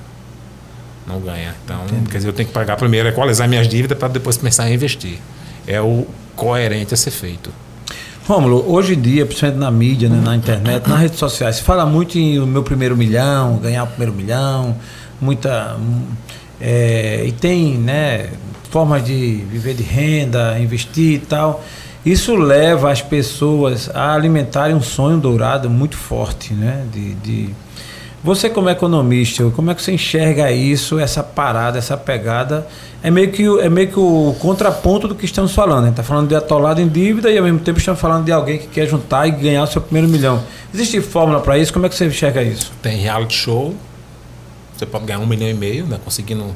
Não ganha. Então, quer dizer, eu tenho que pagar primeiro, equalizar minhas dívidas para depois começar a investir. É o coerente a ser feito. Rômulo, hoje em dia, principalmente na mídia, né, na internet, nas redes sociais, se fala muito em o meu primeiro milhão, ganhar o primeiro milhão, muita. é, e tem né, formas de viver de renda, investir e tal. Isso leva as pessoas a alimentarem um sonho dourado muito forte, né? De, de- Você como economista, como é que você enxerga isso, essa parada, essa pegada? É meio que, é meio que o contraponto do que estamos falando. Está falando de atolado em dívida e ao mesmo tempo estamos falando de alguém que quer juntar e ganhar o seu primeiro milhão. Existe fórmula para isso? Como é que você enxerga isso? Tem reality show, você pode ganhar um milhão e meio, né? Conseguindo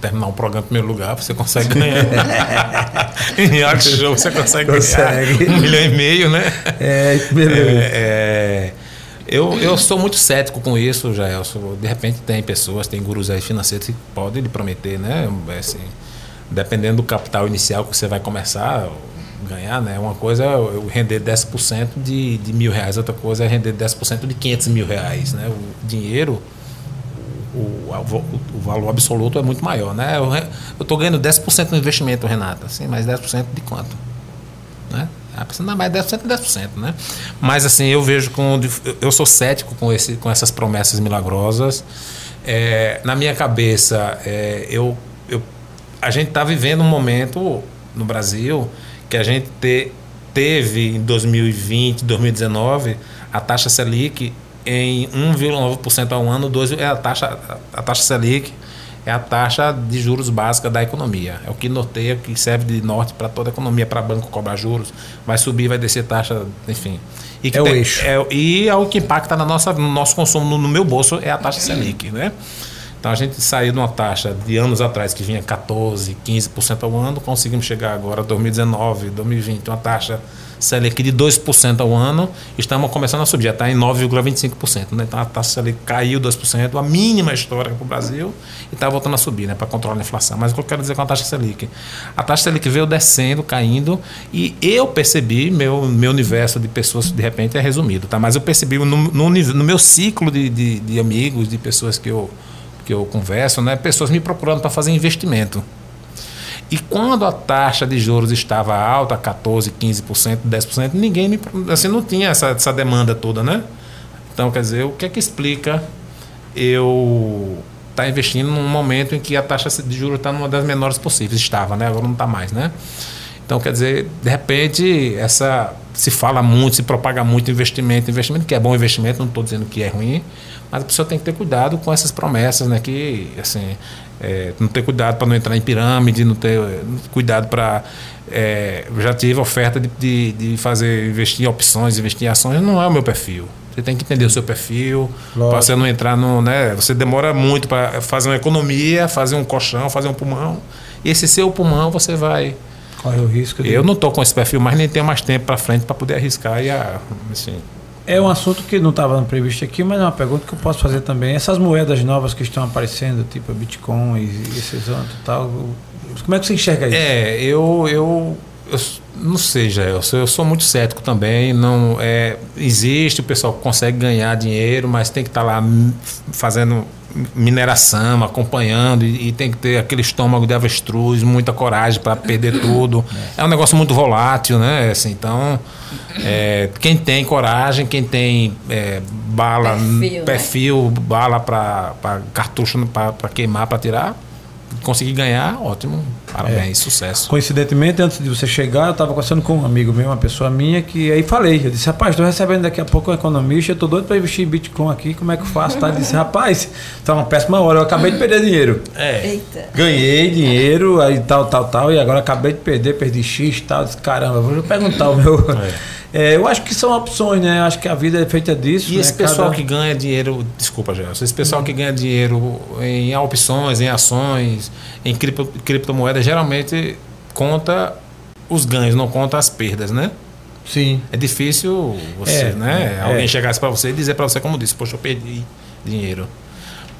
terminar um programa em primeiro lugar, você consegue ganhar. em reality show você consegue, Consegue. ganhar um milhão e meio, né? É, beleza. É, é, eu, eu sou muito cético com isso, já. De repente tem pessoas, tem gurus aí financeiros que podem lhe prometer, né? Assim, dependendo do capital inicial que você vai começar ganhar, né? Uma coisa é eu render 10% de, de mil reais, outra coisa é render 10% de 500 mil reais, né? O dinheiro, o, o valor absoluto é muito maior, né? Eu, tô ganhando 10% no investimento, Renata, assim, mas 10% de quanto? né? A pessoa não, mas 10% é 10%, né? Mas assim, eu vejo com. Eu sou cético com, esse, com essas promessas milagrosas. É, na minha cabeça, é, eu, eu, a gente está vivendo um momento no Brasil que a gente te- teve em 2020, 2019, a taxa Selic em 1,9% ao ano, 2, é a taxa, a taxa Selic é a taxa de juros básica da economia. É o que norteia, que serve de norte para toda a economia, para banco cobrar juros, vai subir, vai descer taxa, enfim. E É o tem- eixo. é- e é o que impacta na nossa, no nosso consumo, no, no meu bolso, é a taxa Selic, né? Então a gente saiu de uma taxa de anos atrás que vinha 14, 15% ao ano, conseguimos chegar agora 2019, 2020, uma taxa Selic de 2% ao ano, estamos começando a subir, já está em 9,25%. Né? Então a taxa Selic caiu 2%, a mínima histórica para o Brasil, e está voltando a subir né? para controlar a inflação. Mas o que eu quero dizer com a taxa Selic? A taxa Selic veio descendo, caindo, e eu percebi, meu, meu universo de pessoas, de repente, é resumido, tá? mas eu percebi no, no, no meu ciclo de, de, de amigos, de pessoas que eu, que eu converso, né? pessoas me procurando para fazer investimento. E quando a taxa de juros estava alta, 14, 15%, 10%, ninguém me, assim, não tinha essa, essa demanda toda, né? Então, quer dizer, o que é que explica eu estar investindo num momento em que a taxa de juros está numa das menores possíveis? Estava, né? Agora não está mais, né? Então, quer dizer, de repente, essa se fala muito, se propaga muito investimento, investimento que é bom investimento, não estou dizendo que é ruim, mas a pessoa tem que ter cuidado com essas promessas, né? Que, assim, é, não ter cuidado para não entrar em pirâmide, não ter cuidado para. É, já tive oferta de, de, de fazer, investir em opções, investir em ações, não é o meu perfil. Você tem que entender o seu perfil, para você não entrar no. Né, você demora muito para fazer uma economia, fazer um colchão, fazer um pulmão. E esse seu pulmão você vai. Corre o risco de... Eu não estou com esse perfil, mas nem tenho mais tempo para frente para poder arriscar e assim, É um assunto que não estava previsto aqui, mas é uma pergunta que eu posso fazer também. Essas moedas novas que estão aparecendo, tipo a Bitcoin e esses outros e tal, como é que você enxerga isso? É, eu, eu, eu não sei, já eu sou, eu sou muito cético também. Não é, existe o pessoal que consegue ganhar dinheiro, mas tem que estar lá hum, fazendo mineração, acompanhando, e, e, tem que ter aquele estômago de avestruz, muita coragem para perder tudo. É um negócio muito volátil, né? Assim, então, é, quem tem coragem, quem tem é, bala, perfil, né? perfil né? bala para cartucho para queimar, para tirar, conseguir ganhar, ótimo. Parabéns, é. sucesso. Coincidentemente, antes de você chegar, eu estava conversando com um amigo meu, uma pessoa minha, que aí falei, eu disse, rapaz, estou recebendo daqui a pouco um economista, eu estou doido para investir em Bitcoin aqui, como é que eu faço? Tá? Ele disse, rapaz, está uma péssima hora, eu acabei de perder dinheiro. É. Eita. Ganhei dinheiro, aí tal, tal, tal, e agora acabei de perder, perdi X e tal. Disse, caramba, vou perguntar o meu. É. É, eu acho que são opções, né? Eu acho que a vida é feita disso. E né? esse pessoal Cada... que ganha dinheiro, desculpa, Gelson, esse pessoal hum. que ganha dinheiro em opções, em ações, em cripto, criptomoedas, geralmente conta os ganhos, não conta as perdas, né? Sim. É difícil você, é, né? É, Alguém chegasse para você e dizer para você como disse, poxa, eu perdi dinheiro.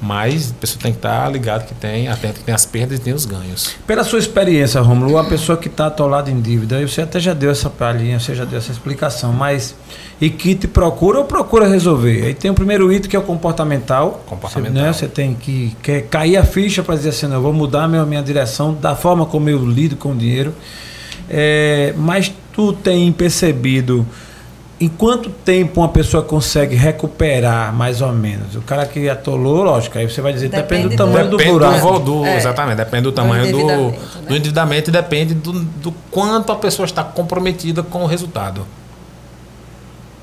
Mas a pessoa tem que estar tá ligado que tem, atento que tem as perdas e tem os ganhos. Pela sua experiência, Romulo, a pessoa que está atolada em dívida, você até já deu essa palhinha, você já deu essa explicação, mas e que te procura ou procura resolver? Aí tem o primeiro item que é o comportamental. Comportamental. Você, né, você tem que quer cair a ficha para dizer assim, não, eu vou mudar a minha, minha direção da forma como eu lido com o dinheiro. É, mas tu tem percebido em quanto tempo uma pessoa consegue recuperar, mais ou menos? O cara que atolou, lógico, aí você vai dizer, depende, depende do tamanho do, do buraco. Do, é. Exatamente, depende do tamanho do endividamento, do, né? do endividamento e depende do, do quanto a pessoa está comprometida com o resultado.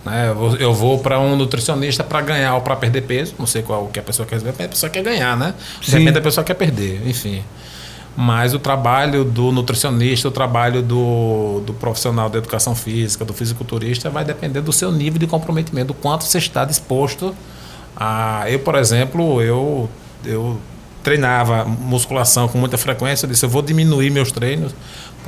Né? Eu vou para um nutricionista para ganhar ou para perder peso, não sei qual que a pessoa quer a pessoa quer ganhar, né? Depende da pessoa que quer perder, enfim mas o trabalho do nutricionista, o trabalho do, do profissional da educação física, do fisiculturista, vai depender do seu nível de comprometimento, do quanto você está disposto a. Eu, por exemplo, eu, eu treinava musculação com muita frequência, eu disse, eu vou diminuir meus treinos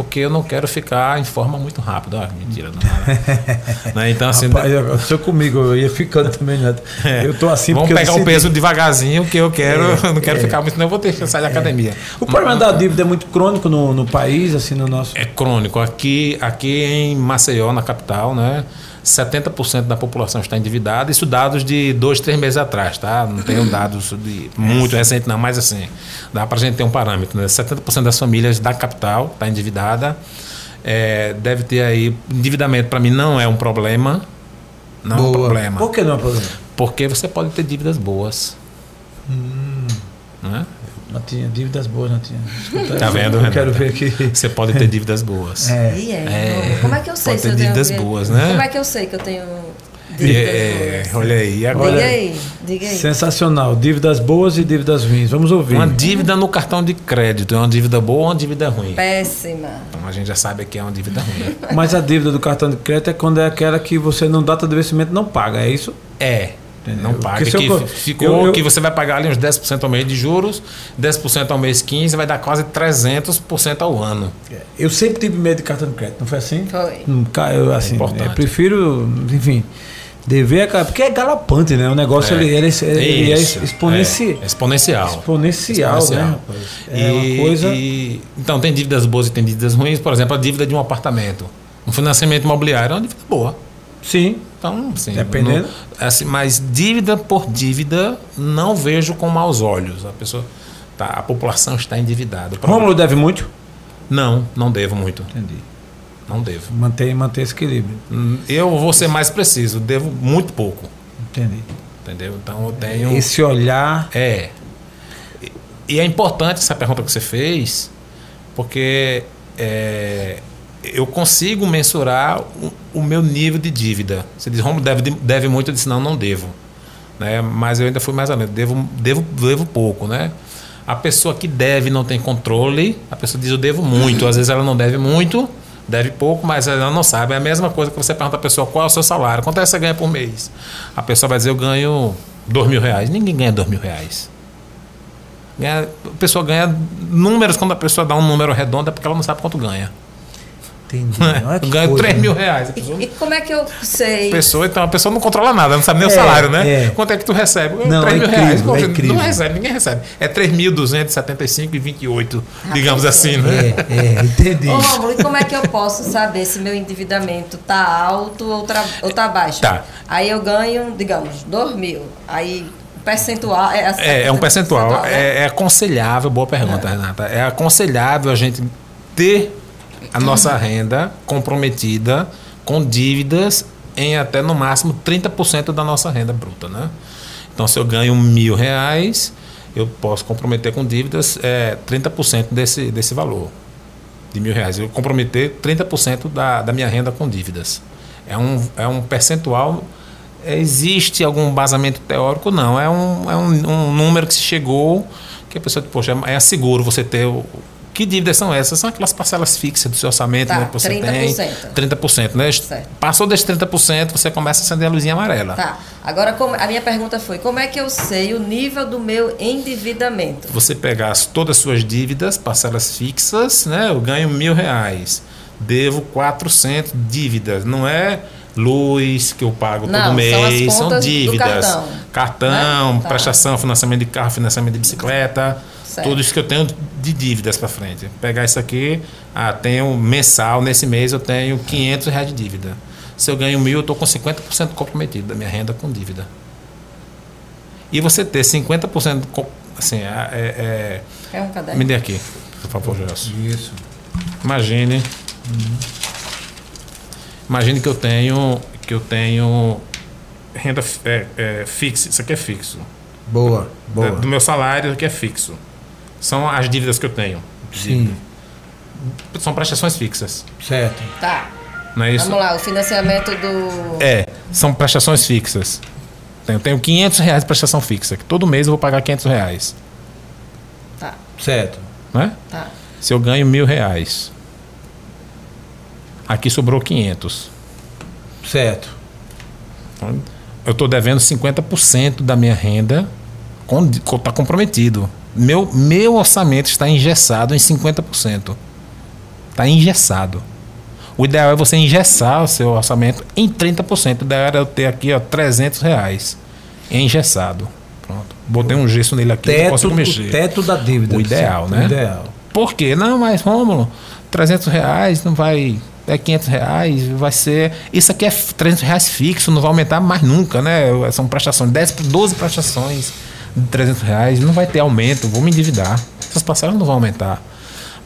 porque eu não quero ficar em forma muito rápida. Ah, mentira, não. É. né? Então, assim. Rapaz, eu, eu comigo, eu ia ficando também, né? É. Eu tô assim Vamos pegar o peso devagarzinho, que eu quero, é, não quero é. ficar muito, eu vou ter que sair da é. academia. O problema da dívida é muito crônico no, no país, assim, no nosso. É crônico. Aqui, aqui em Maceió, na capital, né? 70% da população está endividada. Isso dados de dois, três meses atrás, tá? Não tenho dados de muito recente, não, mas assim, dá para a gente ter um parâmetro. Né? 70% das famílias da capital está endividada. É, deve ter aí. Endividamento para mim não é um problema. Não Boa. é um problema. Por que não é um problema? Porque você pode ter dívidas boas. Hum. Né? Não tinha dívidas boas, não tinha. Escuta, tá vendo? Eu quero ver aqui. Você pode ter dívidas boas. É. E é. é. Como é que eu sei pode se ter dívidas boas, né? Como é que eu sei que eu tenho dívidas é, boas? Olha aí, agora. Diga aí, diga aí. Sensacional. Dívidas boas e dívidas ruins. Vamos ouvir. Uma dívida no cartão de crédito é uma dívida boa ou uma dívida ruim? Péssima. Então a gente já sabe que é uma dívida ruim. Mas a dívida do cartão de crédito é quando é aquela que você não data de vencimento não paga, é isso? É. Entendeu? Não paga. Que eu, ficou eu, eu, que você vai pagar ali uns 10% ao mês de juros, 10% ao mês 15%, vai dar quase 300% ao ano. É, eu sempre tive medo de cartão de crédito, não foi assim? Foi. Eu, assim, é eu prefiro, enfim, dever, porque é galopante, né? O negócio é. ele, ele, ele é, exponenci... é exponencial. Exponencial, exponencial. né? É e, uma coisa. E, então, tem dívidas boas e tem dívidas ruins. Por exemplo, a dívida de um apartamento. Um financiamento imobiliário é uma dívida boa. Sim. Então, sim. Dependendo. Não, assim, mas dívida por dívida, não vejo com maus olhos. A pessoa. Tá, a população está endividada. Rômulo deve muito? Não, não devo muito. Entendi. Não devo. Mantém, mantém esse equilíbrio. Hum, eu vou ser mais preciso, devo muito pouco. Entendi. Entendeu? Então eu tenho. Esse olhar. É. E é importante essa pergunta que você fez, porque é, eu consigo mensurar o, meu nível de dívida. Você diz, Romulo, deve, deve muito, eu disse, não, não devo. Né? Mas eu ainda fui mais além, devo, devo, devo pouco, né? A pessoa que deve não tem controle, a pessoa diz, eu devo muito. Às vezes ela não deve muito, deve pouco, mas ela não sabe. É a mesma coisa que você pergunta a pessoa, qual é o seu salário? Quanto é que você ganha por mês? A pessoa vai dizer, eu ganho dois mil reais. Ninguém ganha dois mil reais. A pessoa ganha números, quando a pessoa dá um número redondo, é porque ela não sabe quanto ganha. Entendi. É, ganho 3 mil reais. E, e, como é que eu sei? Pessoa, então, a pessoa não controla nada, não sabe nem é, o salário, né? É. Quanto é que tu recebe? Não, 3 é mil incrível, reais. É não recebe, ninguém recebe. É 3.275,28, ah, digamos assim, né? É, é entendi. Ô, Romulo, e como é que eu posso saber se meu endividamento tá alto ou, ou tá baixo? Tá. Aí eu ganho, digamos, 2 mil. Aí percentual. É, é, é um percentual. né? é, é, aconselhável, boa pergunta, é. Renata. É aconselhável a gente ter a nossa renda comprometida com dívidas em até no máximo 30% da nossa renda bruta, né? Então, se eu ganho mil reais, eu posso comprometer com dívidas é, 30% desse, desse valor de mil reais. Eu comprometer 30% da, da minha renda com dívidas. É um, é um percentual. Existe algum basamento teórico? Não. É um, é um, um número que se chegou que a pessoa, poxa, é seguro você ter o, que dívidas são essas? São aquelas parcelas fixas do seu orçamento tá, né, que você 30%. tem. 30%. Né? Certo. Passou desse 30%, você começa a acender a luzinha amarela. Tá. Agora, a minha pergunta foi: como é que eu sei o nível do meu endividamento? Você pegar todas as suas dívidas, parcelas fixas, né? Eu ganho mil reais. Devo 400 dívidas. Não é luz que eu pago Não, todo mês, são, são dívidas. cartão, cartão né? tá. prestação, financiamento de carro, financiamento de bicicleta Certo. Tudo isso que eu tenho de dívidas para frente. Pegar isso aqui, ah, tenho mensal, nesse mês eu tenho 500 reais de dívida. Se eu ganho mil, eu estou com 50% comprometido da minha renda com dívida. E você ter 50%, assim, é... É, é um caderno? Me dê aqui, por favor, Gelson. Isso. Imagine... Uhum. Imagine que eu tenho, que eu tenho renda é, é, fixa, isso aqui é fixo. Boa, boa. Do meu salário, isso aqui é fixo. São as dívidas que eu tenho. Sim. São prestações fixas. Certo. Tá. Não é isso? Vamos lá, o financiamento do. É, são prestações fixas. Eu tenho 500 reais de prestação fixa, que todo mês eu vou pagar 500 reais. Tá. Certo. Né? Tá. Se eu ganho mil reais, aqui sobrou 500. Certo. Eu estou devendo 50% da minha renda, está comprometido. Meu, meu orçamento está engessado em 50%. Está engessado. O ideal é você engessar o seu orçamento em 30%. O ideal era eu ter aqui ó, 300 reais engessado. Pronto. Botei um gesso nele aqui, teto, não posso mexer. O teto da dívida. O ideal, né? O ideal. Por quê? Não, mas Rômulo, 300 reais não vai... É 500 reais, vai ser... Isso aqui é 300 reais fixo, não vai aumentar mais nunca, né? São prestações, 10, 12 prestações de 300 reais, não vai ter aumento, vou me endividar. Essas parcelas não vão aumentar.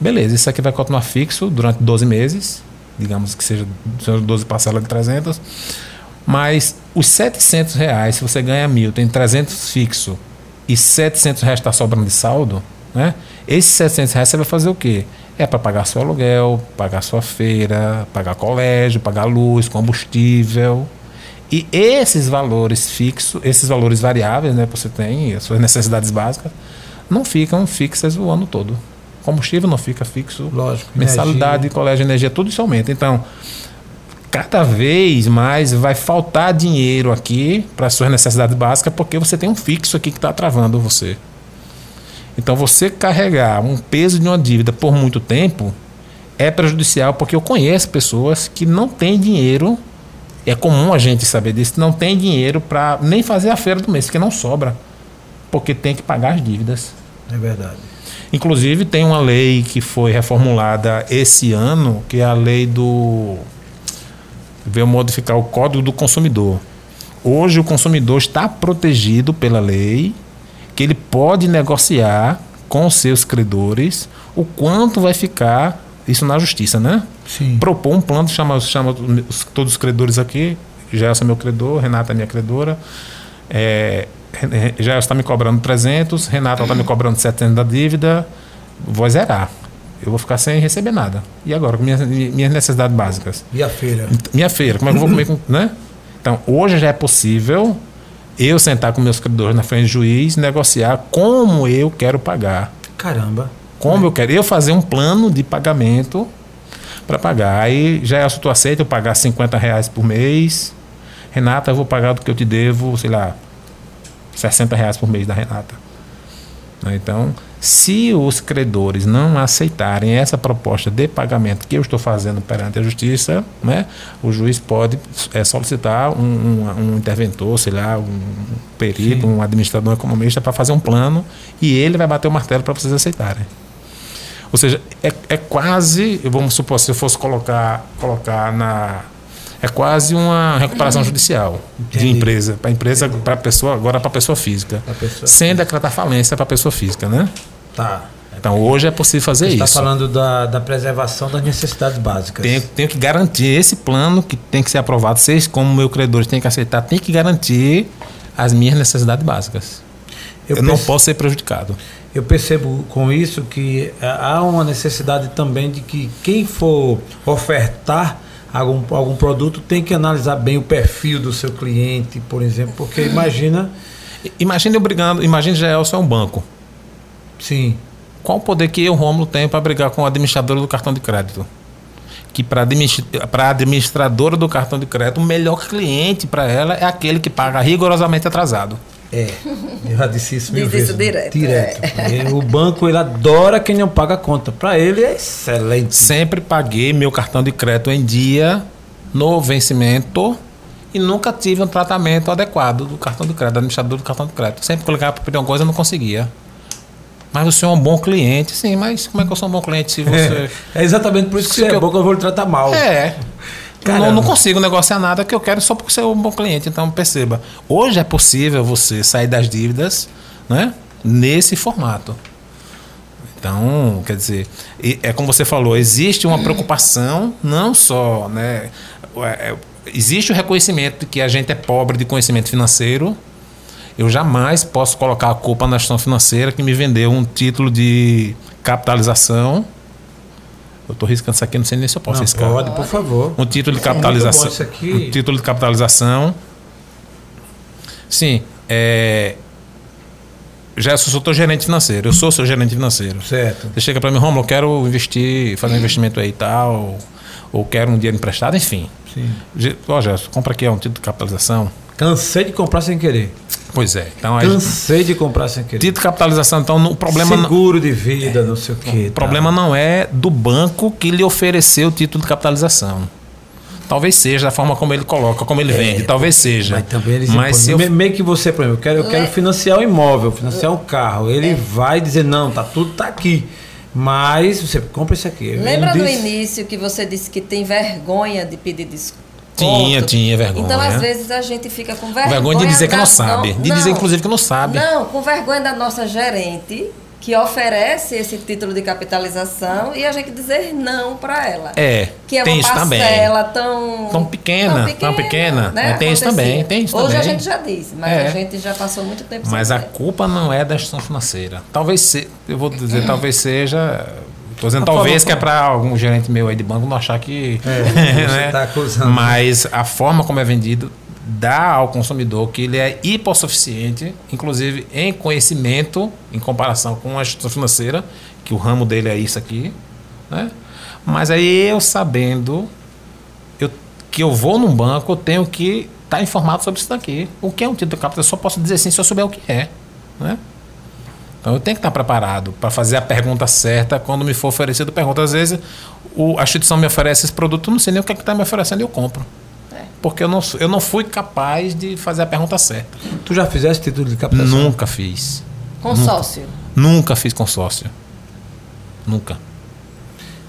Beleza, isso aqui vai continuar fixo durante 12 meses, digamos que seja 12 parcelas de 300, mas os 700 reais, se você ganha mil, tem 300 fixo e 700 reais está sobrando de saldo, né? Esses 700 reais você vai fazer o quê? É para pagar seu aluguel, pagar sua feira, pagar colégio, pagar luz, combustível, e esses valores fixos, esses valores variáveis, né, que você tem, as suas necessidades básicas, não ficam fixas o ano todo. Combustível não fica fixo. Lógico. Mensalidade, energia. colégio, energia, tudo isso aumenta. Então, cada vez mais vai faltar dinheiro aqui para as suas necessidades básicas, porque você tem um fixo aqui que está travando você. Então, você carregar um peso de uma dívida por muito tempo é prejudicial, porque eu conheço pessoas que não têm dinheiro é comum a gente saber disso. Não tem dinheiro para nem fazer a feira do mês, porque não sobra. Porque tem que pagar as dívidas. É verdade. Inclusive, tem uma lei que foi reformulada esse ano, que é a lei do. veio modificar o Código do Consumidor. Hoje, o consumidor está protegido pela lei, que ele pode negociar com os seus credores o quanto vai ficar isso na justiça, né? Sim. Propor um plano, chama, chama os, todos os credores aqui, Gelson é meu credor, Renata é minha credora, é, Gelson está me cobrando 300, Renata está me cobrando 700 da dívida, vou zerar. Eu vou ficar sem receber nada. E agora, com minhas, minhas necessidades básicas? E a feira? Minha feira, como é que eu vou comer com. Né? Então, hoje já é possível eu sentar com meus credores na frente do juiz, negociar como eu quero pagar. Caramba. Como é. eu quero. Eu fazer um plano de pagamento para pagar. Aí já é tu aceita eu pagar 50 reais por mês. Renata, eu vou pagar do que eu te devo, sei lá, 60 reais por mês da Renata. Né, então, se os credores não aceitarem essa proposta de pagamento que eu estou fazendo perante a justiça, né, o juiz pode é, solicitar um, um, um, interventor, sei lá, um perito, Sim. um administrador economista para fazer um plano e ele vai bater o martelo para vocês aceitarem. Ou seja, é, é quase, vamos supor, se eu fosse colocar, colocar na. É quase uma recuperação Uhum. judicial de Entendi. empresa. Para empresa, para pessoa, agora para pessoa física. Pessoa Sem decretar falência para pessoa física, né? Tá. Então hoje é possível fazer Você está isso. falando da, da preservação das necessidades básicas. Tenho, tenho que garantir esse plano que tem que ser aprovado. Vocês, como meu credor, têm que aceitar, tem que garantir as minhas necessidades básicas. Eu, não perce- posso ser prejudicado. Eu percebo com isso que eh, há uma necessidade também de que quem for ofertar algum, algum produto tem que analisar bem o perfil do seu cliente, por exemplo, porque imagina, I- Imagine eu brigando, imagine Gelson é um banco. sim, Qual o poder que eu, Rômulo, tenho para brigar com o administrador do cartão de crédito? Que para a administradora do cartão de crédito, o melhor cliente para ela é aquele que paga rigorosamente atrasado. É, eu já disse isso mil Diz vezes. isso direto, Direto. E O banco ele adora quem não paga a conta. Para ele é excelente. Sempre paguei meu cartão de crédito em dia, no vencimento, e nunca tive um tratamento adequado do cartão de crédito, do administrador do cartão de crédito. Sempre que eu ligava para pedir uma coisa, eu não conseguia. Mas o senhor é um bom cliente, sim, mas como é que eu sou um bom cliente se você. É, é exatamente por isso que Se você é eu- bom que eu vou lhe tratar mal. É. Caramba. Não, não consigo negociar nada que eu quero só porque você é um bom cliente. Então perceba, hoje é possível você sair das dívidas, né? Nesse formato. Então, quer dizer, é como você falou, existe uma preocupação, não só, né? é, é, Existe o reconhecimento de que a gente é pobre de conhecimento financeiro. Eu jamais posso colocar a culpa na gestão financeira que me vendeu um título de capitalização. Eu estou riscando isso aqui, não sei nem se eu posso Não, riscar pode, por favor. um título de capitalização. isso aqui. Um título de capitalização. Sim, é. Eu sou teu gerente financeiro, eu sou seu gerente financeiro. Certo. Você chega para mim, Romulo, eu quero investir, fazer um investimento aí e tal, ou quero um dinheiro emprestado, enfim. Sim. Ó, Gerson, compra aqui um título de capitalização. Cansei de comprar sem querer. Pois é. Então, aí, Cansei de comprar sem querer. título de capitalização, então, o problema, não, Seguro de vida, não sei o quê. o problema não é do banco que lhe ofereceu o título de capitalização. Talvez seja da forma como ele coloca, como ele vende, talvez seja. Mas também eles Mas se eu Meio que você, por exemplo, eu quero, eu quero financiar o imóvel, financiar um carro. Ele É. vai dizer, não, tá tudo tá aqui. Mas você compra isso aqui. Ele Lembra no diz- início que você disse que tem vergonha de pedir desconto? Tinha, tinha vergonha. Então, às vezes, a gente fica com vergonha. Vergonha de dizer que não sabe. De dizer, inclusive, que não sabe. Não, com vergonha da nossa gerente, que oferece esse título de capitalização e a gente dizer não para ela. É, Que é tem uma isso também. parcela tão... Tão pequena, tão pequena. É, tem isso também, tem isso Hoje a também. gente já disse, mas É. a gente já passou muito tempo Mas a ver. culpa não é da gestão financeira. Talvez seja, eu vou dizer, talvez seja. Estou dizendo por talvez que é para algum gerente meu aí de banco não achar que. É, né? tá acusando. Mas a forma como é vendido dá ao consumidor que ele é hipossuficiente, inclusive em conhecimento, em comparação com a gestão financeira, que o ramo dele é isso aqui. Né? Mas aí eu sabendo eu, que eu vou num banco, eu tenho que estar informado sobre isso daqui. O que é um título de capital? Eu só posso dizer sim se eu souber o que é. Né? Então eu tenho que estar preparado para fazer a pergunta certa quando me for oferecido pergunta. Às vezes o, a instituição me oferece esse produto, eu não sei nem o que é está me oferecendo e eu compro. É. Porque eu não, eu não fui capaz de fazer a pergunta certa. Tu já fizeste título de captação? Nunca fiz. Consórcio. Nunca fiz consórcio. Nunca.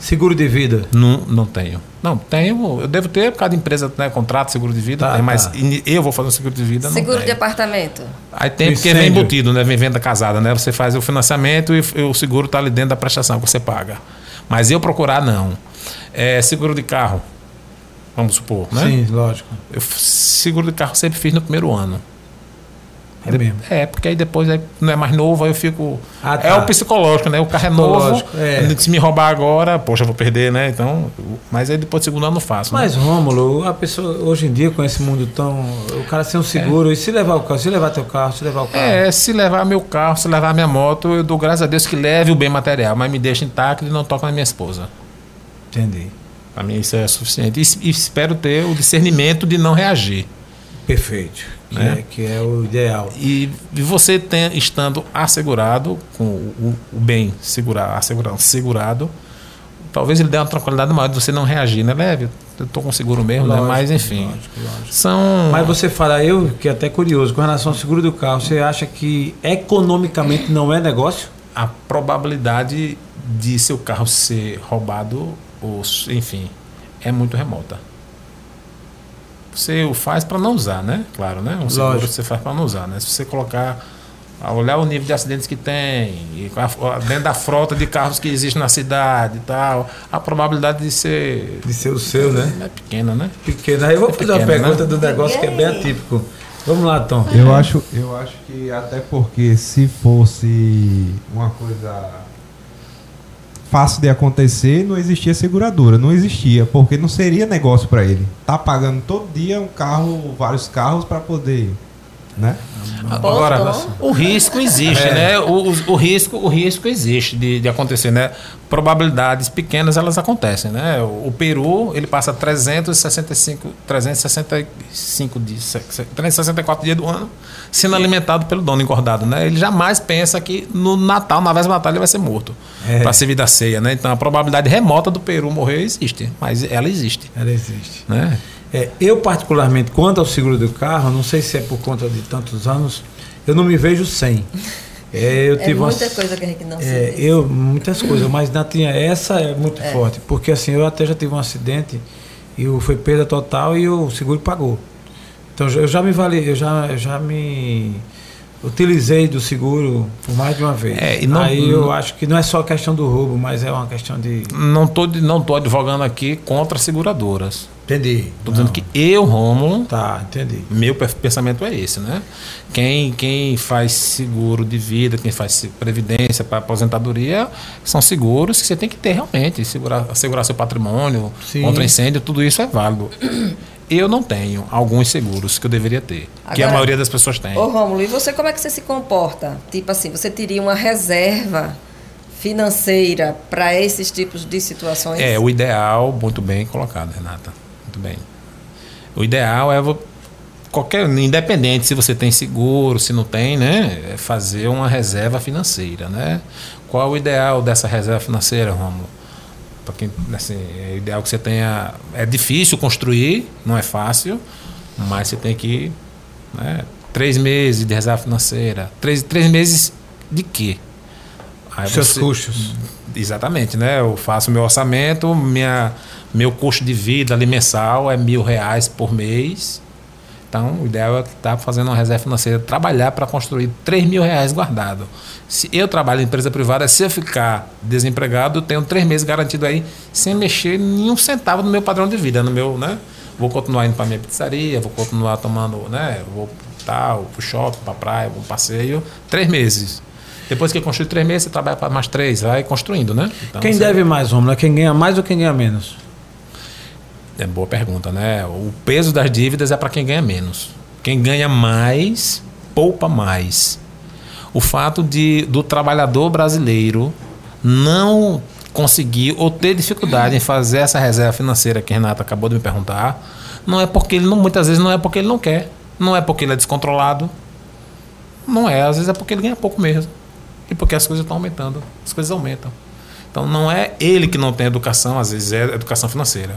Seguro de vida. Não, não tenho. Não, tenho. Eu devo ter, por causa de empresa, né, contrato, seguro de vida, Tá, tem, mas tá. eu vou fazer um seguro de vida, Seguro não de apartamento. Aí tem porque vem embutido, né? Vem venda casada, né? Você faz o financiamento e, o seguro está ali dentro da prestação que você paga. Mas eu procurar, não. É, seguro de carro, vamos supor, né? Sim, lógico. Eu, seguro de carro sempre fiz no primeiro ano. É mesmo. É, porque aí depois aí não é mais novo, aí eu fico. Ah, É tá. o psicológico, né? O carro é novo. É. Se me roubar agora, poxa, eu vou perder, né? Então. Mas aí depois do segundo ano eu não faço. né? Mas, Rômulo, a pessoa hoje em dia com esse mundo tão. O cara sem um seguro, e se levar o carro, se levar teu carro, se levar o carro. É, se levar meu carro, se levar minha moto, eu dou graças a Deus que leve o bem material, mas me deixa intacto e não toca na minha esposa. Entendi. Para mim isso é suficiente. E, e espero ter o discernimento de não reagir. Perfeito. Que, É. é, que é o ideal. E, e você tem, estando assegurado, com o, o bem segurado, assegurado, segurado, talvez ele dê uma tranquilidade maior de você não reagir, né? Leve, eu tô com seguro mesmo, né? Lógico, Mas enfim. lógico, lógico. São. Mas você fala, eu que é até curioso, com relação ao seguro do carro, você acha que economicamente não é negócio? a probabilidade de seu carro ser roubado, ou, enfim, é muito remota. Você o faz para não usar, né? Claro, né? Um seguro Lógico. você faz para não usar, né? Se você colocar a olhar o nível de acidentes que tem, e a- dentro da frota de carros que existe na cidade e tal, a probabilidade de ser De ser o seu, né? é pequena, né? Pequeno. Aí eu vou fazer uma pequeno, pergunta né? do negócio que é bem atípico. Vamos lá, Tom. Eu acho, eu acho que até porque se fosse uma coisa fácil de acontecer, não existia seguradora, não existia, porque não seria negócio para ele. Tá pagando todo dia um carro, vários carros para poder, né? Agora, o risco existe, É. né? O, o- o risco, o risco existe de, de acontecer, né? Probabilidades pequenas elas acontecem, né? O, o Peru ele passa 365, 365 dias, 364 dias do ano sendo alimentado pelo dono engordado, né? Ele jamais pensa que no Natal, na véspera do Natal, ele vai ser morto É. para servir da ceia, né? Então a probabilidade remota do Peru morrer existe, mas ela existe, Ela existe. né? É, eu, particularmente, quanto ao seguro do carro, não sei se é por conta de tantos anos, eu não me vejo sem. É, eu É tive uma- muita coisa que a gente não É, eu, muitas coisas, mas na tinha essa é muito forte, porque assim, eu até já tive um acidente e o- foi perda total e o seguro pagou. Então eu já me vali, eu já, eu já me utilizei do seguro por mais de uma vez. É, e não- Aí eu acho que não é só questão do roubo, mas é uma questão de. Não tô, não tô advogando aqui contra seguradoras. Entendi. Tô dizendo que eu, Rômulo, Tá, entendi. meu pe- pensamento é esse, né? Quem, quem faz seguro de vida, quem faz previdência para aposentadoria, são seguros que você tem que ter realmente, segurar, assegurar seu patrimônio Sim. contra incêndio, tudo isso é válido. Eu não tenho alguns seguros que eu deveria ter, que a Agora- maioria das pessoas tem. Ô Rômulo, e você como é que você se comporta? Tipo assim, você teria uma reserva financeira para esses tipos de situações? É, o ideal, muito bem colocado, Renata. Muito bem. O ideal é qualquer independente se você tem seguro, se não tem, né, é fazer uma reserva financeira, né? Qual é o ideal dessa reserva financeira, Romulo? Quem assim, é ideal que você tenha, é difícil construir, não é fácil, mas você tem que, né, três meses de reserva financeira, três, três meses de quê? Aí Seus você- custos. Exatamente, né? Eu faço meu orçamento, minha, meu custo de vida ali mensal é mil reais por mês. Então, o ideal é estar fazendo uma reserva financeira, trabalhar para construir três mil reais guardado. Se eu trabalho em empresa privada, se eu ficar desempregado, eu tenho três meses garantido aí, sem mexer nenhum centavo no meu padrão de vida, no meu, né? Vou continuar indo para minha pizzaria, vou continuar tomando, né? Vou tal, pro shopping, para praia, vou passeio, três meses. Depois que construir três meses, você trabalha para mais três, vai construindo, né? Então, quem você- deve mais, Romulo? É quem ganha mais ou quem ganha menos? É boa pergunta, né? O peso das dívidas é para quem ganha menos. Quem ganha mais, poupa mais. O fato de do trabalhador brasileiro não conseguir ou ter dificuldade em fazer essa reserva financeira que a Renata acabou de me perguntar, não é porque ele não, muitas vezes não é porque ele não quer, não é porque ele é descontrolado, não é, às vezes é porque ele ganha pouco mesmo. E porque as coisas estão aumentando, as coisas aumentam. Então não é ele que não tem educação, às vezes é educação financeira.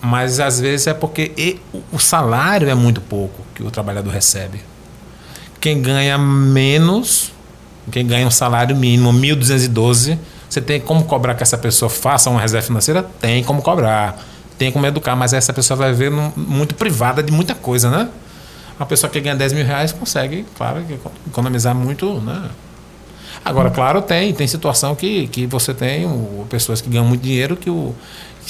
Mas às vezes é porque o salário é muito pouco que o trabalhador recebe. Quem ganha menos, quem ganha um salário mínimo, 1.212, você tem como cobrar que essa pessoa faça uma reserva financeira? Tem como cobrar, tem como educar, mas essa pessoa vai ver muito privada de muita coisa, né? Uma pessoa que ganha 10 mil reais consegue, claro, economizar muito, né? Agora, claro, tem, tem situação que, que você tem o- pessoas que ganham muito dinheiro que, o,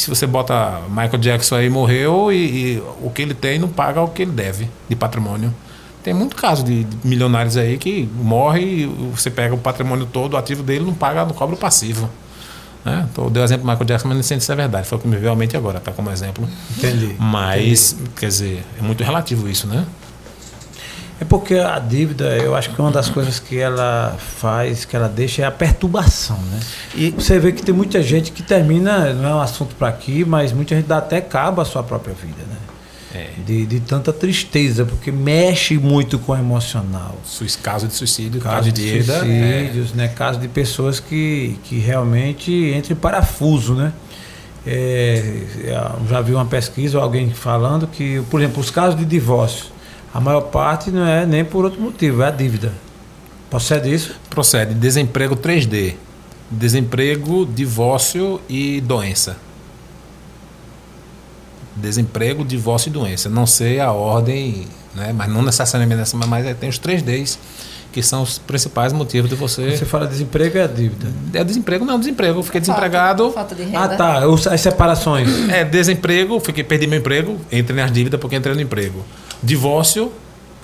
se você bota Michael Jackson aí morreu e, e o que ele tem não paga o que ele deve de patrimônio. Tem muito caso de, de milionários aí que morre e você pega o patrimônio todo, o ativo dele não paga, não cobra o passivo. Né? Então, eu dei o exemplo do Michael Jackson, mas não sei se é verdade. Foi o que me veio à mente agora, tá como exemplo. Entendi. Mas, quer dizer, é muito relativo isso, né? É porque a dívida, eu acho que uma das coisas que ela faz, que ela deixa, é a perturbação, né? E você vê que tem muita gente que termina, não é um assunto para aqui, mas muita gente dá até cabo à sua própria vida, né? É. De, de tanta tristeza, porque mexe muito com o emocional. Caso de suicídio, caso, Caso de de dívida. é, suicídios, né? Caso de pessoas que, que realmente entram em parafuso, né? É, eu já vi uma pesquisa, alguém falando que, por exemplo, os casos de divórcio, a maior parte não é nem por outro motivo, é a dívida. Procede isso? Procede desemprego 3D. Desemprego, divórcio e doença. Desemprego, divórcio e doença. Não sei a ordem, né? mas não necessariamente nessa, mas é, tem os três Ds que são os principais motivos de você. Você fala desemprego é a dívida. É desemprego, não, desemprego. Eu fiquei desempregado. Falta de renda. Ah, tá. As separações. É, desemprego, fiquei, perdi meu emprego, entrei nas dívidas porque entrei no emprego. Divórcio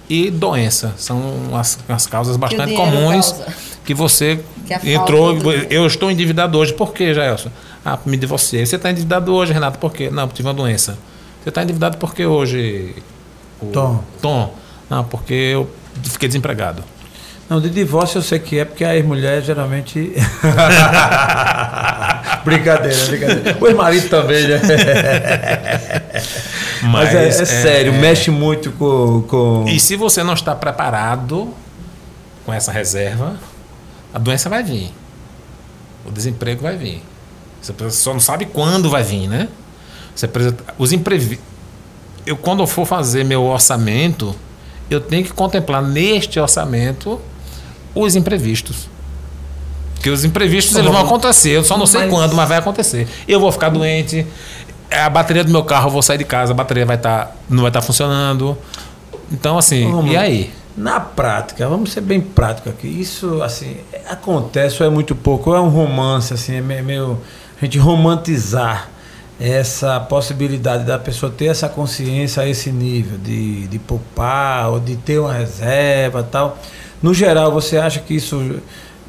e doença. São as, as causas bastante comuns causa. que você Que entrou. Eu estou endividado hoje. Por quê, Jaelson? Ah, me divorciei. Você está endividado hoje, Renato? Por quê? Não, tive uma doença. Você está endividado por quê hoje? o- Tom. Tom. Não, porque eu fiquei desempregado. Não, de divórcio eu sei que é, porque a ex-mulher geralmente. brincadeira, brincadeira. O ex-marido também, né? Mas, é, é sério, mexe muito com. com... E se você não está preparado com essa reserva, a doença vai vir. O desemprego vai vir. Você só não sabe quando vai vir, né? Você precisa, os imprevi Eu quando eu for fazer meu orçamento, eu tenho que contemplar neste orçamento os imprevistos. Porque os imprevistos eles vão acontecer, eu só não sei Mas- quando, mas vai acontecer. Eu vou ficar doente, a bateria do meu carro, eu vou sair de casa, a bateria vai estar não vai estar funcionando. Então assim, e aí? Na prática, vamos ser bem prático aqui. Isso, assim, acontece ou é muito pouco, ou é um romance, assim, é me- meio. A gente romantizar essa possibilidade da pessoa ter essa consciência a esse nível de, de poupar ou de ter uma reserva e tal. No geral, você acha que isso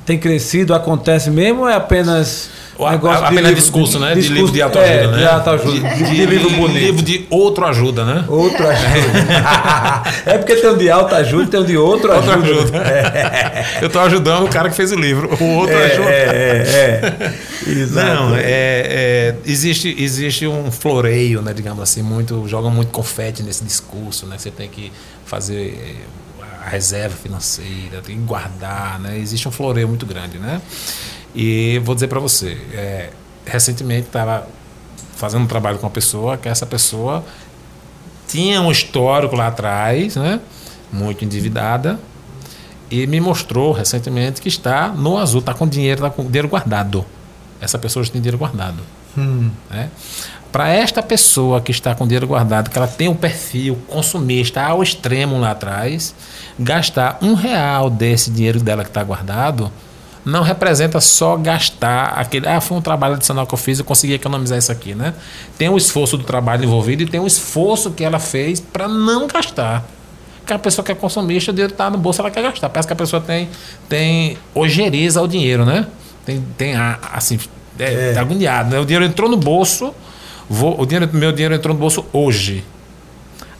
tem crescido, acontece mesmo ou é apenas. A- negócio a- apenas discurso, né? De livro de autoajuda, é, né? De autoajuda, de, de livro bonito. livro de outro ajuda, né? Outro ajuda. é porque tem um de alta ajuda e tem um de outro Outro ajuda. ajuda. Eu estou ajudando o cara que fez o livro. O outro É, ajuda. é, é, é. Exato. Não, é, é, existe, existe um floreio, né, digamos assim, muito, joga muito confete nesse discurso, né? Você tem que fazer a reserva financeira, tem que guardar, né? Existe um floreio muito grande, né? E vou dizer para você, é, recentemente estava fazendo um trabalho com uma pessoa que essa pessoa tinha um histórico lá atrás, né? Muito endividada, e me mostrou recentemente que está no azul, está com dinheiro, está com dinheiro guardado. Essa pessoa já tem dinheiro guardado. Hum. Né? Para esta pessoa que está com dinheiro guardado, que ela tem um perfil consumista ao extremo lá atrás, gastar um real desse dinheiro dela que está guardado não representa só gastar aquele. Ah, foi um trabalho adicional que eu fiz, eu consegui economizar isso aqui, né? Tem o esforço do trabalho envolvido e tem o esforço que ela fez para não gastar. Porque a pessoa que é consumista, o dinheiro está no bolso, ela quer gastar. Parece que a pessoa tem, tem ojeriza ao dinheiro, né? Tem, tem assim, é, É. agoniado, né? O dinheiro entrou no bolso, vou, o dinheiro, meu dinheiro entrou no bolso hoje.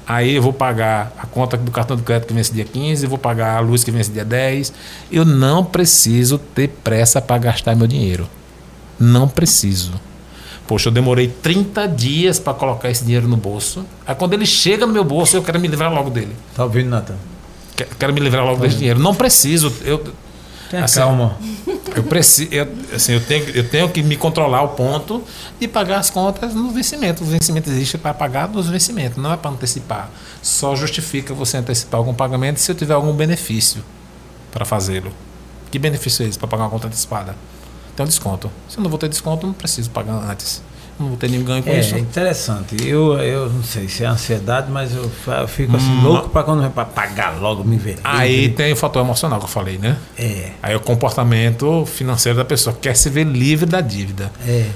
Aí eu vou pagar a conta do cartão de crédito que vence dia 15, vou pagar a luz que vence dia 10. Eu não preciso ter pressa para gastar meu dinheiro. Não preciso. Poxa, eu demorei 30 dias para colocar esse dinheiro no bolso. Aí quando ele chega no meu bolso, eu quero me livrar logo dele. Tá ouvindo, Natan? Que- Quero me livrar logo desse dinheiro. Não preciso. Eu, Tenha Assim, calma. Eu preciso, eu, assim, eu tenho, eu tenho que me controlar ao ponto de pagar as contas no vencimento. O vencimento existe para pagar nos vencimentos, não é para antecipar. Só justifica você antecipar algum pagamento se eu tiver algum benefício para fazê-lo. Que benefício é esse para pagar uma conta antecipada? Tem um desconto. Se eu não vou ter desconto, não preciso pagar antes. Não vou ter nenhum ganho com É, isso. é interessante. Eu, eu não sei se é ansiedade, mas eu, eu fico assim, Hum. louco para quando para pagar logo, me ver. Aí tem o fator emocional que eu falei, né? É, Aí o comportamento financeiro da pessoa quer se ver livre da dívida. é.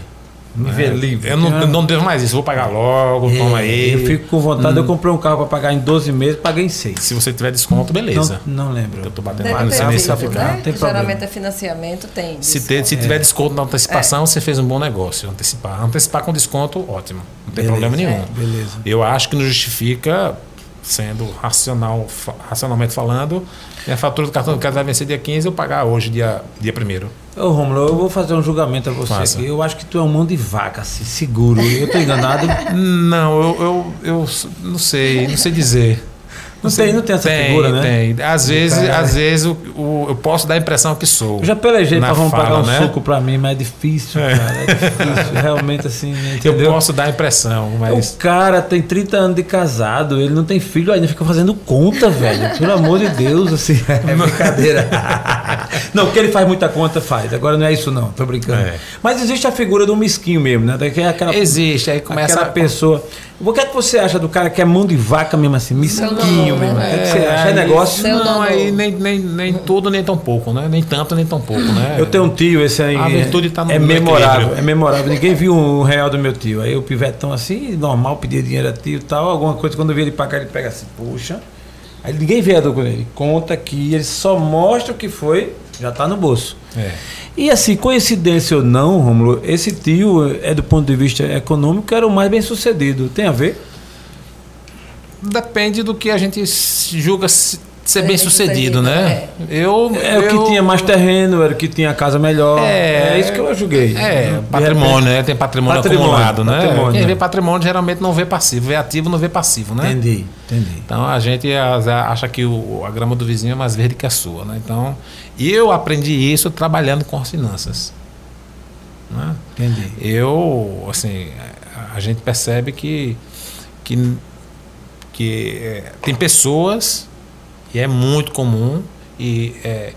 Me ver É, livre. Eu não, eu não devo mais isso, vou pagar logo, É, toma aí. Eu fico com vontade, eu comprei um carro para pagar em 12 meses, paguei em 6. Se você tiver desconto, beleza. Não, não lembro. Eu tô batendo lá, não sei nem se vai ficar. né? Não tem. Geralmente é financiamento, tem. Se, ter- se desconto. tiver desconto na antecipação, você fez um bom negócio. Antecipar. Antecipar com desconto, ótimo. Não tem Beleza. problema nenhum. Beleza. Eu acho que não justifica, sendo racional, racionalmente falando, minha fatura do cartão do crédito vai vencer dia 15 eu pagar hoje, dia, dia 1 Ô, Romulo, eu vou fazer um julgamento a você Faça. aqui. Eu acho que tu é um mão de vaca, assim, seguro. Eu tô enganado. Não, eu, eu, eu não sei, não sei dizer. Não tem, não tem essa tem, figura, né? Tem. Às vezes, cara- às vezes o, o- eu posso dar a impressão que sou. Eu já pelejei pra vamos pagar um né? suco pra mim, mas é difícil, cara. É difícil, realmente assim, Eu entendeu? posso dar a impressão, mas. O cara tem 30 anos de casado, ele não tem filho ainda, fica fazendo conta, velho. Pelo amor de Deus, assim, é brincadeira. não, porque ele faz muita conta, faz. Agora não é isso não, tô brincando. É. Mas existe a figura do mesquinho mesmo, né? Que é aquela, Existe, aí começa aquela a pessoa. O que é que você acha do cara que é mão de vaca mesmo assim, nome, mesmo? O que, é que você acha? É negócio? Não, dono. aí nem, nem, nem tudo, nem tão pouco, né? Nem tanto, nem tão pouco, né? Eu tenho um tio, esse aí. A virtude tá no- É memorável, equilíbrio. é memorável. Ninguém viu um real do meu tio. Aí o pivetão assim, normal, pedia dinheiro a tio e tal. Alguma coisa, quando eu vi ele pagar, ele pega assim, puxa. Aí ninguém vê a do ele conta aqui, ele só mostra o que foi, já tá no bolso. É. E assim, coincidência ou não, Romulo, esse tio é do ponto de vista econômico, era o mais bem sucedido. Tem a ver? Depende do que a gente julga ser Ser bem sucedido, né? Eu, É o eu- que tinha mais terreno, era o que tinha casa melhor. É, É, isso que eu julguei. É, De patrimônio, repente- né? Tem patrimônio, Patrimônio, acumulado, né? patrimônio, Quem né? vê patrimônio geralmente não vê passivo, vê ativo não vê passivo, né? Entendi, entendi. Então a gente acha que o- a grama do vizinho é mais verde que a sua, né? Então, eu aprendi isso trabalhando com as finanças. Né? Entendi. Eu, assim, a- a gente percebe que, que, que é, tem pessoas, e é muito comum, e é,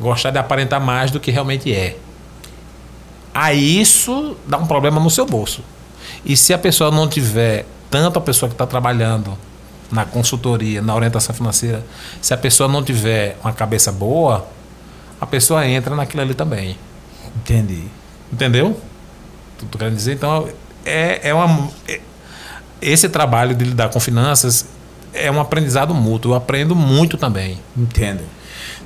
gostar de aparentar mais do que realmente é. Aí isso dá um problema no seu bolso. E se a pessoa não tiver, tanto a pessoa que está trabalhando na consultoria, na orientação financeira, se a pessoa não tiver uma cabeça boa, a pessoa entra naquilo ali também. Entendi. Entendeu? Tu, tu querendo dizer? Então, é, é uma. é- esse trabalho de lidar com finanças é um aprendizado mútuo. Eu aprendo muito também. Entendo.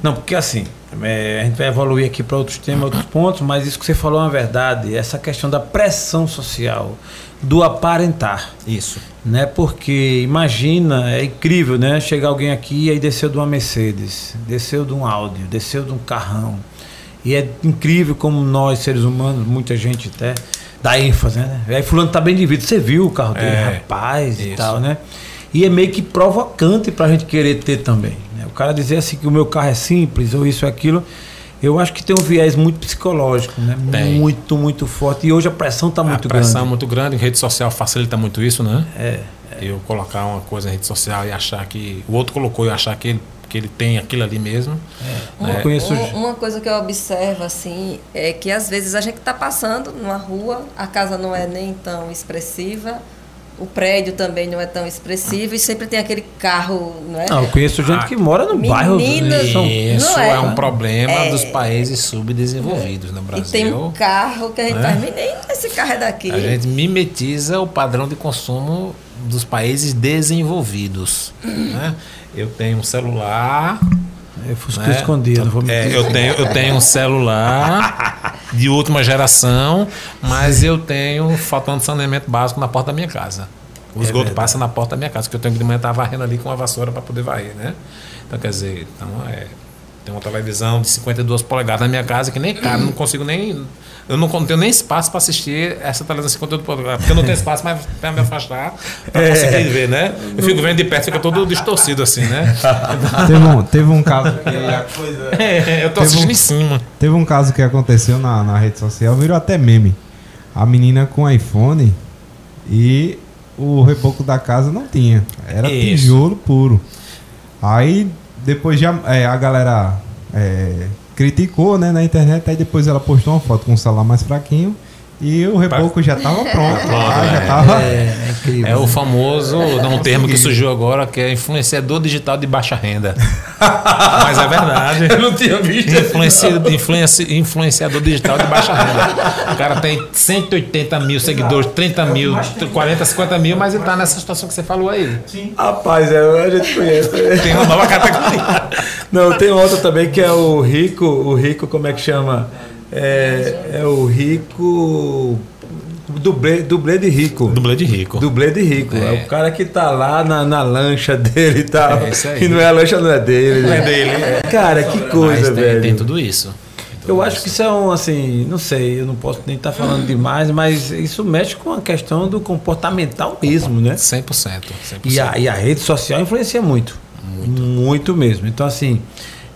Não, porque assim, é, a gente vai evoluir aqui para outros temas, outros pontos, mas isso que você falou é uma verdade. Essa questão da pressão social, do aparentar. Isso. Né? Porque imagina, é incrível, né? Chegar alguém aqui e aí desceu de uma Mercedes, desceu de um Audi, desceu de um carrão. E é incrível como nós, seres humanos, muita gente até dá ênfase, né? Aí fulano tá bem de vida. Você viu o carro dele, É, rapaz, e isso. tal, né? E é meio que provocante pra gente querer ter também. né? O cara dizer assim que o meu carro é simples, ou isso ou aquilo. Eu acho que tem um viés muito psicológico, né? Tem. Muito, muito forte. E hoje a pressão tá muito a pressão grande. é muito grande. Rede social facilita muito isso, né? É. Eu colocar uma coisa na rede social e achar que. O outro colocou e achar que ele, que ele tem aquilo ali mesmo. Eu É. conheço Um- uma coisa que eu observo assim é que às vezes a gente está passando numa rua, a casa não é nem tão expressiva, o prédio também não é tão expressivo e sempre tem aquele carro, não é? Não, eu conheço gente Ah, que mora no bairro. meninas, São- Isso não é, é? um problema É. dos países subdesenvolvidos no e Brasil. tem um carro que a gente né? faz, menino, esse carro é daqui. A gente mimetiza o padrão de consumo dos países desenvolvidos. né? Eu tenho um celular. Eu fui né? escondido, vou É, mentir. eu, tenho, eu tenho um celular de última geração, mas eu tenho faltando saneamento básico na porta da minha casa. O É esgoto verdade. passa na porta da minha casa, porque eu tenho que de manhã estar varrendo ali com uma vassoura para poder varrer, né? Então, quer dizer, então, é, tem uma televisão de 52 polegadas na minha casa que nem cabe, não consigo nem. Eu não tenho nem espaço para assistir essa televisão de 52 polegadas, porque eu não tenho espaço mais para me afastar para É. conseguir ver, né? Eu fico vendo de perto, fica todo distorcido assim, né? Teve um, teve um caso que, É, eu tô Teve assistindo um- em cima. teve um caso que aconteceu na, na rede social, virou até meme. A menina com iPhone e o reboco da casa não tinha. Era Isso. tijolo puro. Aí depois já é, a galera é, criticou né, na internet, aí depois ela postou uma foto com um celular mais fraquinho e o reboco já tava pronto. Pronto, Ah, já é. tava. É, é. É o famoso, um termo que surgiu agora, que é influenciador digital de baixa renda. Mas é verdade. Eu não tinha visto. Influenci- influenci- influenciador digital de baixa renda. O cara tem 180 mil seguidores, 30 mil, 40, 50 mil, mas ele tá nessa situação que você falou aí. Rapaz, é, a gente conhece. Tem uma nova categoria. Não, tem outra também que é o rico, o rico, como é que chama? É, é o rico. Dublê, dublê de rico. Dublê de rico. Dublê de rico. É. É. o cara que tá lá na, na lancha dele e tal. É isso aí. E não é a lancha, não é dele. Não é dele. Cara, que coisa, tem, velho. tem tudo isso. Eu acho que isso é um, assim, não sei, eu não posso nem estar falando demais, mas isso mexe com a questão do comportamental mesmo, né? 100%. 100%. E a, e a rede social influencia muito. Muito. Muito mesmo. Então, assim,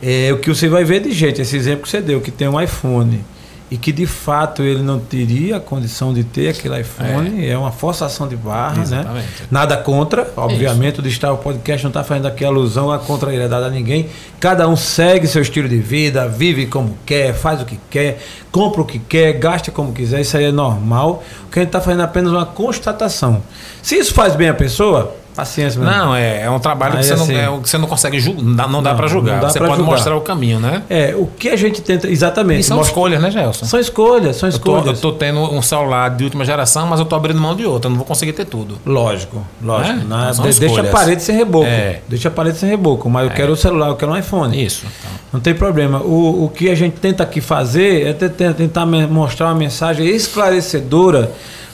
é, o que você vai ver de gente, esse exemplo que você deu, que tem um iPhone e que de fato ele não teria a condição de ter aquele iPhone, é, é uma forçação de barra, né? Exatamente. né? Nada contra, obviamente, o Digital Podcast não está fazendo aqui alusão à contrariedade a ninguém. Cada um segue seu estilo de vida, vive como quer, faz o que quer, compra o que quer, gasta como quiser, isso aí é normal. O que a gente está fazendo é apenas uma constatação. Se isso faz bem a pessoa, Paciência, mesmo. Não, é, é um trabalho que você, assim, não, é, que você não consegue julgar, não dá, para julgar. Você pode julgar. mostrar o caminho, né? É, o que a gente tenta. Exatamente. E são mostra... escolhas, né, Gelson? São escolhas, são escolhas. Eu tô, eu tô, tendo um celular de última geração, mas eu tô abrindo mão de outro. Eu não vou conseguir ter tudo. Lógico, lógico. Né? Na, então, de, deixa a parede sem reboco. É. Deixa a parede sem reboco. Mas eu é. quero o celular, eu quero um iPhone. Isso. Então. Não tem problema. O, o que a gente tenta aqui fazer é tentar mostrar uma mensagem esclarecedora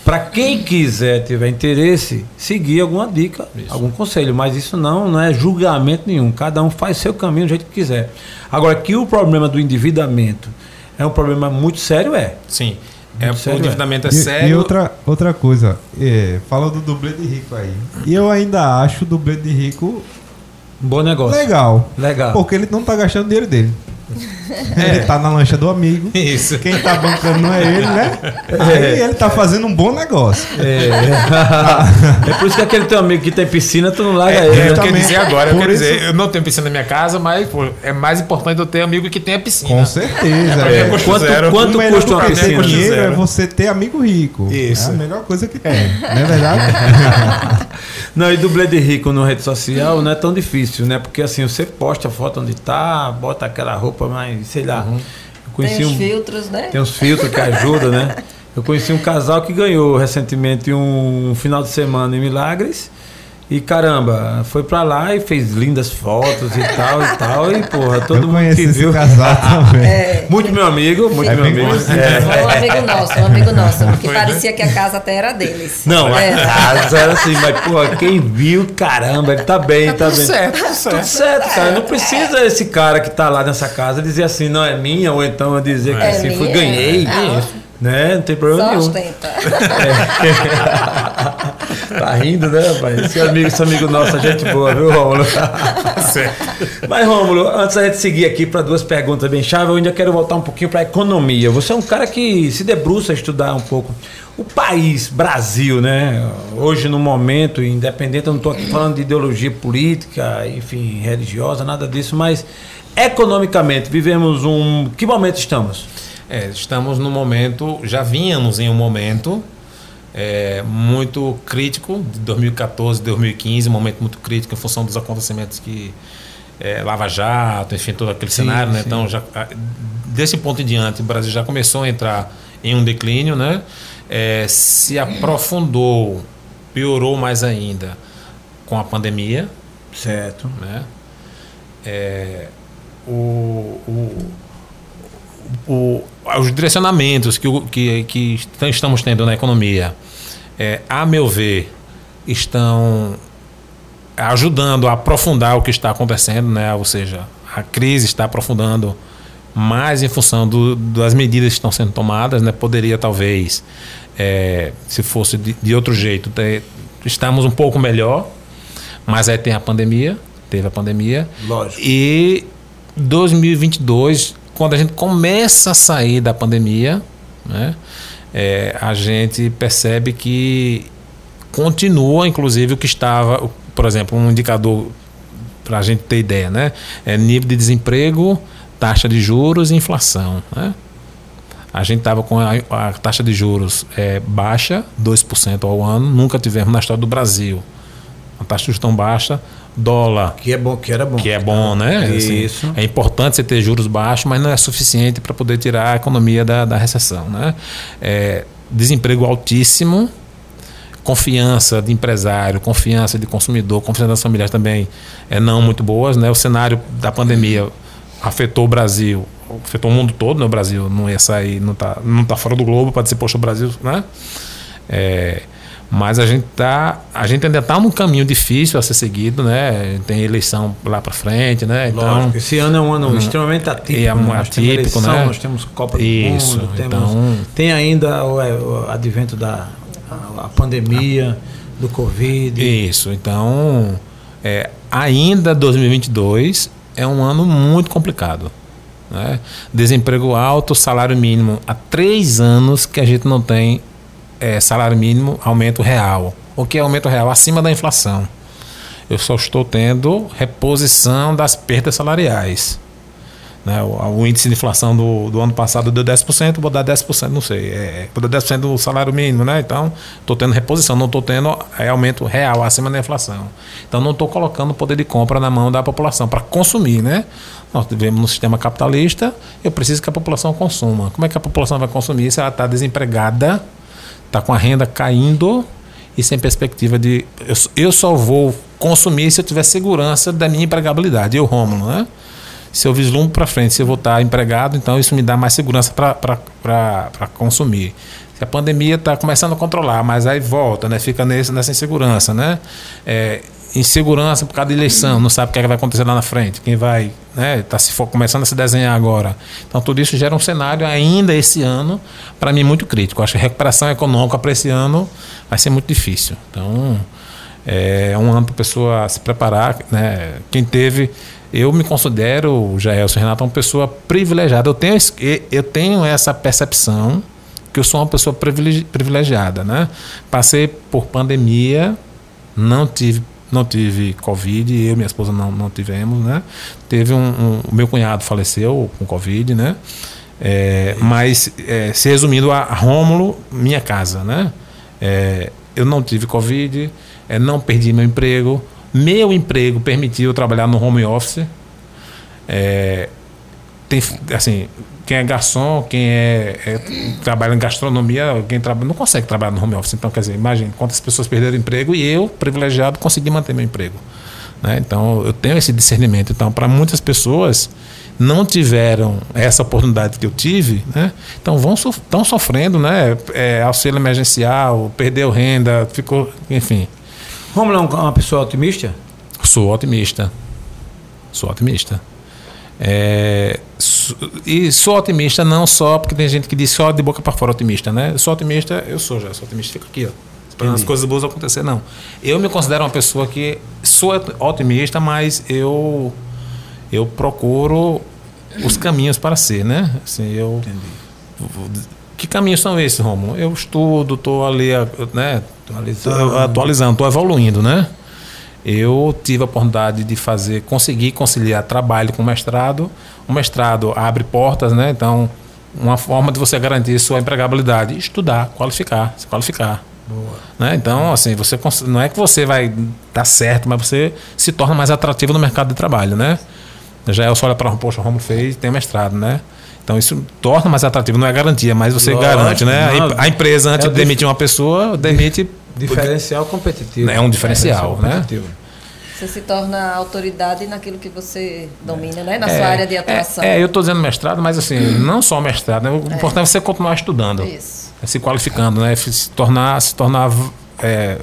para quem quiser, tiver interesse, seguir alguma dica, isso. algum conselho. Mas isso não, não é julgamento nenhum. Cada um faz seu caminho do jeito que quiser. Agora, que o problema do endividamento é um problema muito sério, é. Sim. É, sério, o endividamento é, é sério. E, e, outra, outra coisa, é, fala do dublê de rico aí. E eu ainda acho o dublê de rico. Bom negócio. Legal. Legal. Porque ele não está gastando dinheiro dele. Ele tá na lancha do amigo. Isso. Quem tá bancando não é ele, né? Aí é. ele tá fazendo um bom negócio. É. é por isso que aquele teu amigo que tem piscina, tu não larga é, ele. Eu quero dizer agora, eu quero isso... dizer, eu não tenho piscina na minha casa, mas pô, é mais importante eu ter amigo que tenha piscina. Com certeza. É, é. Quanto, zero. quanto custa uma piscina? Dinheiro é você ter amigo rico. Isso. É a melhor coisa que tem. Não é verdade? não, e dublê de rico na rede social não é tão difícil, né? Porque assim, você posta a foto onde tá, bota aquela roupa mais, sei lá. Uhum. Conheci tem os um, filtros, né? Tem uns filtros que ajudam, né? Eu conheci um casal que ganhou recentemente um final de semana em Milagres. E caramba, foi pra lá e fez lindas fotos e tal e tal. E porra, todo eu mundo que viu. casal também. É. Muito meu amigo, muito é meu amigo. É. Um amigo nosso, um amigo nosso. Porque foi, né? parecia né? que a casa até era deles. Não, é. a casa era assim, mas porra, quem viu, caramba, ele tá bem, tá, tá tudo bem. Certo, tudo certo. Tudo certo, cara. Não precisa esse cara que tá lá nessa casa dizer assim, não é minha, ou então eu dizer que é assim, fui, ganhei. É. Né? Não tem problema Só nenhum. Ostenta. É. tá rindo, né, rapaz? Esse amigo, esse amigo nosso, a gente boa, viu, Rômulo? certo. Mas, Rômulo, antes da gente seguir aqui para duas perguntas bem chave, eu ainda quero voltar um pouquinho para a economia. Você é um cara que se debruça a estudar um pouco o país, Brasil, né? Hoje, no momento, independente, eu não estou aqui falando de ideologia política, enfim, religiosa, nada disso, mas economicamente, vivemos um. Que momento estamos? É, estamos no momento, já vínhamos em um momento é, muito crítico, de 2014, 2015, um momento muito crítico em função dos acontecimentos que é, Lava Jato, enfim, todo aquele sim, cenário, né? Então, já, desse ponto em diante, o Brasil já começou a entrar em um declínio, né? É, se aprofundou, piorou mais ainda com a pandemia. Certo. Né? É, o, o o, os direcionamentos que, que, que estamos tendo na economia, é, a meu ver, estão ajudando a aprofundar o que está acontecendo, né? ou seja, a crise está aprofundando mais em função do, das medidas que estão sendo tomadas. Né? Poderia, talvez, é, se fosse de, de outro jeito, ter, estamos um pouco melhor, mas aí tem a pandemia, teve a pandemia. Lógico. E 2022 quando a gente começa a sair da pandemia, né, é, a gente percebe que continua, inclusive, o que estava, por exemplo, um indicador para a gente ter ideia, né, é nível de desemprego, taxa de juros e inflação. Né? A gente estava com a, a, taxa de juros é, baixa, 2% ao ano, nunca tivemos na história do Brasil. Uma taxa de juros tão baixa, dólar. Que é bom, que era bom. Que é bom, né? Assim, Isso. é importante você ter juros baixos, mas não é suficiente para poder tirar a economia da, da recessão, né? É, desemprego altíssimo, confiança de empresário, confiança de consumidor, confiança das famílias também é não muito boas, né? O cenário da pandemia afetou o Brasil, afetou o mundo todo, né? O Brasil não ia sair, não está não tá fora do globo para dizer, poxa, o Brasil, né? É, Mas a gente tá, a gente ainda está num caminho difícil a ser seguido, né? Tem eleição lá para frente, né? Então, Lógico, esse ano é um ano extremamente atípico. É um né? atípico, eleição, né? Nós temos Copa do Isso, Mundo, temos, então, tem ainda o, é, o advento da a, a pandemia, do Covid. Isso, então é, ainda 2022 é um ano muito complicado. Né? Desemprego alto, salário mínimo. Há três anos que a gente não tem é, salário mínimo aumento real. O que é aumento real? Acima da inflação. Eu só estou tendo reposição das perdas salariais. Né? O, o, índice de inflação do, do ano passado deu 10%, vou dar 10%, não sei. É, vou dar 10% do salário mínimo, né? Então, estou tendo reposição, não estou tendo é, aumento real acima da inflação. Então, não estou colocando o poder de compra na mão da população para consumir, né? Nós vivemos no sistema capitalista, eu preciso que a população consuma. Como é que a população vai consumir se ela está desempregada? Está com a renda caindo e sem perspectiva de. Eu, eu só vou consumir se eu tiver segurança da minha empregabilidade. Eu, Rômulo, né? Se eu vislumbro para frente, se eu vou estar empregado, então isso me dá mais segurança para consumir. Se a pandemia está começando a controlar, mas aí volta, né? Fica nesse, nessa insegurança, né? É, insegurança por causa da eleição, não sabe o que, é que vai acontecer lá na frente, quem vai, né, tá se for, começando a se desenhar agora. Então tudo isso gera um cenário ainda esse ano para mim muito crítico. Acho que a recuperação econômica para esse ano vai ser muito difícil. Então é um ano para a pessoa se preparar, né? Quem teve eu me considero, Jaelson Renato, uma pessoa privilegiada. Eu tenho, eu tenho essa percepção que eu sou uma pessoa privilegiada, né? Passei por pandemia, não tive não tive Covid, eu e minha esposa não, não tivemos, né? Teve um, um o meu cunhado faleceu com Covid, né? É, mas, é, se resumindo a Rômulo, minha casa, né? É, eu não tive Covid, é, não perdi meu emprego, meu emprego permitiu trabalhar no home office. É, tem, assim, quem é garçom, quem é, é, trabalha em gastronomia, quem trabalha, não consegue trabalhar no home office. Então, quer dizer, imagine quantas pessoas perderam emprego e eu, privilegiado, consegui manter meu emprego. Né? Então, eu tenho esse discernimento. Então, para muitas pessoas não tiveram essa oportunidade que eu tive, né? então vão estão sofrendo, né? É, auxílio emergencial, perdeu renda, ficou, enfim. Romulo é uma pessoa otimista? Sou otimista. Sou otimista. É, e sou otimista não só porque tem gente que diz só de boca para fora otimista, né? Eu sou otimista, eu sou já, sou otimista, fica aqui, ó. Esperando as coisas boas acontecer, não. Eu me considero uma pessoa que sou otimista, mas eu eu procuro os caminhos para ser, né? Assim, eu Entendi. Que caminhos são esses, Romulo? Eu estudo, estou ali, né? Atualizando, atualizando, estou evoluindo, né? eu tive a oportunidade de fazer, conseguir conciliar trabalho com mestrado. O mestrado abre portas, né? Então, uma forma de você garantir sua empregabilidade, estudar, qualificar, se qualificar. Né? Então, assim, você não é que você vai dar certo, mas você se torna mais atrativo no mercado de trabalho, né? Já é só olha para, poxa, o Romulo fez, tem mestrado, né? Então isso torna mais atrativo, não é garantia, mas você Lógico, garante, né? Não, a empresa antes é de demitir uma pessoa, demite Diferencial competitivo. É um diferencial, né? Você se torna autoridade naquilo que você domina, né? Na é, sua área de atuação. É, é eu estou dizendo mestrado, mas assim, não só mestrado. Né? O é. importante é você continuar estudando. Isso. É se qualificando, né? Se tornar, se tornar é,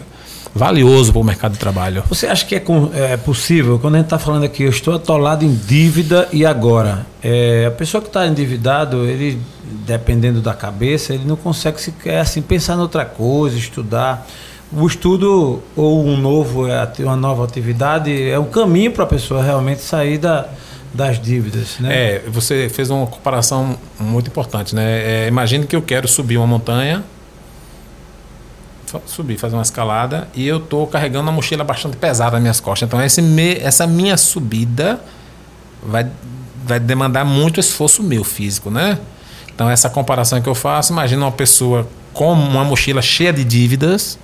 valioso para o mercado de trabalho. Você acha que é, é possível, quando a gente está falando aqui, eu estou atolado em dívida e agora? É, a pessoa que está endividado, ele, dependendo da cabeça, ele não consegue sequer assim, pensar em outra coisa, estudar. O estudo ou um novo, é, uma nova atividade é um caminho para a pessoa realmente sair da, das dívidas, né? É, você fez uma comparação muito importante, né? É, imagine que eu quero subir uma montanha subir, fazer uma escalada e eu estou carregando uma mochila bastante pesada nas minhas costas. Então esse me, essa minha subida vai, vai demandar muito esforço meu físico, né? Então essa comparação que eu faço, imagina uma pessoa com uma mochila cheia de dívidas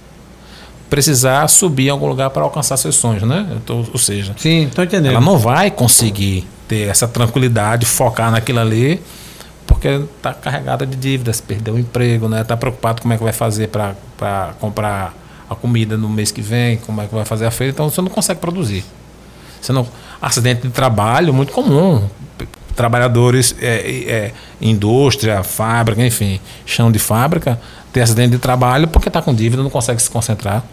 precisar subir em algum lugar para alcançar seus sonhos, né? Tô, ou seja, Sim, tô entendendo. ela não vai conseguir ter essa tranquilidade, focar naquilo ali porque está carregada de dívidas, perdeu o emprego, né? Está preocupado como é que vai fazer para comprar a comida no mês que vem, como é que vai fazer a feira, então você não consegue produzir. Você não, acidente de trabalho muito comum. trabalhadores, é, é, indústria, fábrica, enfim, chão de fábrica, ter acidente de trabalho porque está com dívida, não consegue se concentrar.